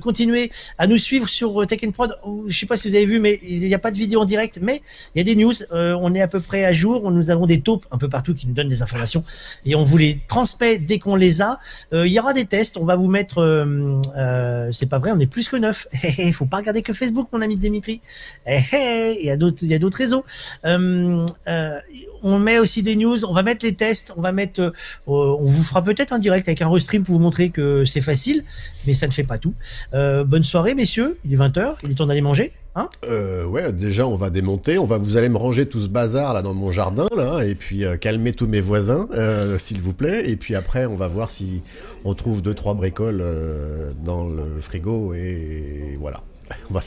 [SPEAKER 1] Continuez à nous suivre sur Tech and Prod. Je sais pas si vous avez vu, mais il n'y a pas de vidéo en direct, mais il y a des news. Euh, on est à peu près à jour. Nous avons des taupes un peu partout qui nous donnent des informations et on vous les transmet dès qu'on les a. Euh, il y aura des tests. On va vous mettre. euh, c'est pas vrai, on est plus que neuf. Il faut pas regarder que Facebook, mon ami Dimitri. Eh, eh, Il y a d'autres, réseaux. On met aussi des news. On va mettre les tests. On va mettre. on vous fera peut-être un direct avec un restream pour vous montrer que c'est facile, mais ça ne fait pas tout. Bonne soirée, messieurs. Il est 20h. Il est temps d'aller manger. Hein
[SPEAKER 2] Euh, ouais, déjà, on va démonter. On va, vous allez me ranger tout ce bazar là dans mon jardin là, et puis euh, calmer tous mes voisins, euh, s'il vous plaît. Et puis après, on va voir si on trouve deux trois bricoles euh, dans le frigo et voilà.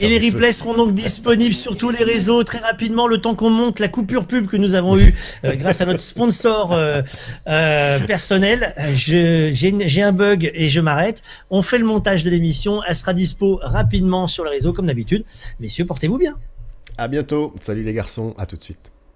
[SPEAKER 1] Et les replays seront donc disponibles sur tous les réseaux très rapidement, le temps qu'on monte la coupure pub que nous avons eue euh, grâce à notre sponsor euh, euh, personnel. J'ai un bug et je m'arrête. On fait le montage de l'émission. Elle sera dispo rapidement sur les réseaux comme d'habitude. Messieurs, portez-vous bien.
[SPEAKER 2] À bientôt. Salut les garçons. À tout de suite.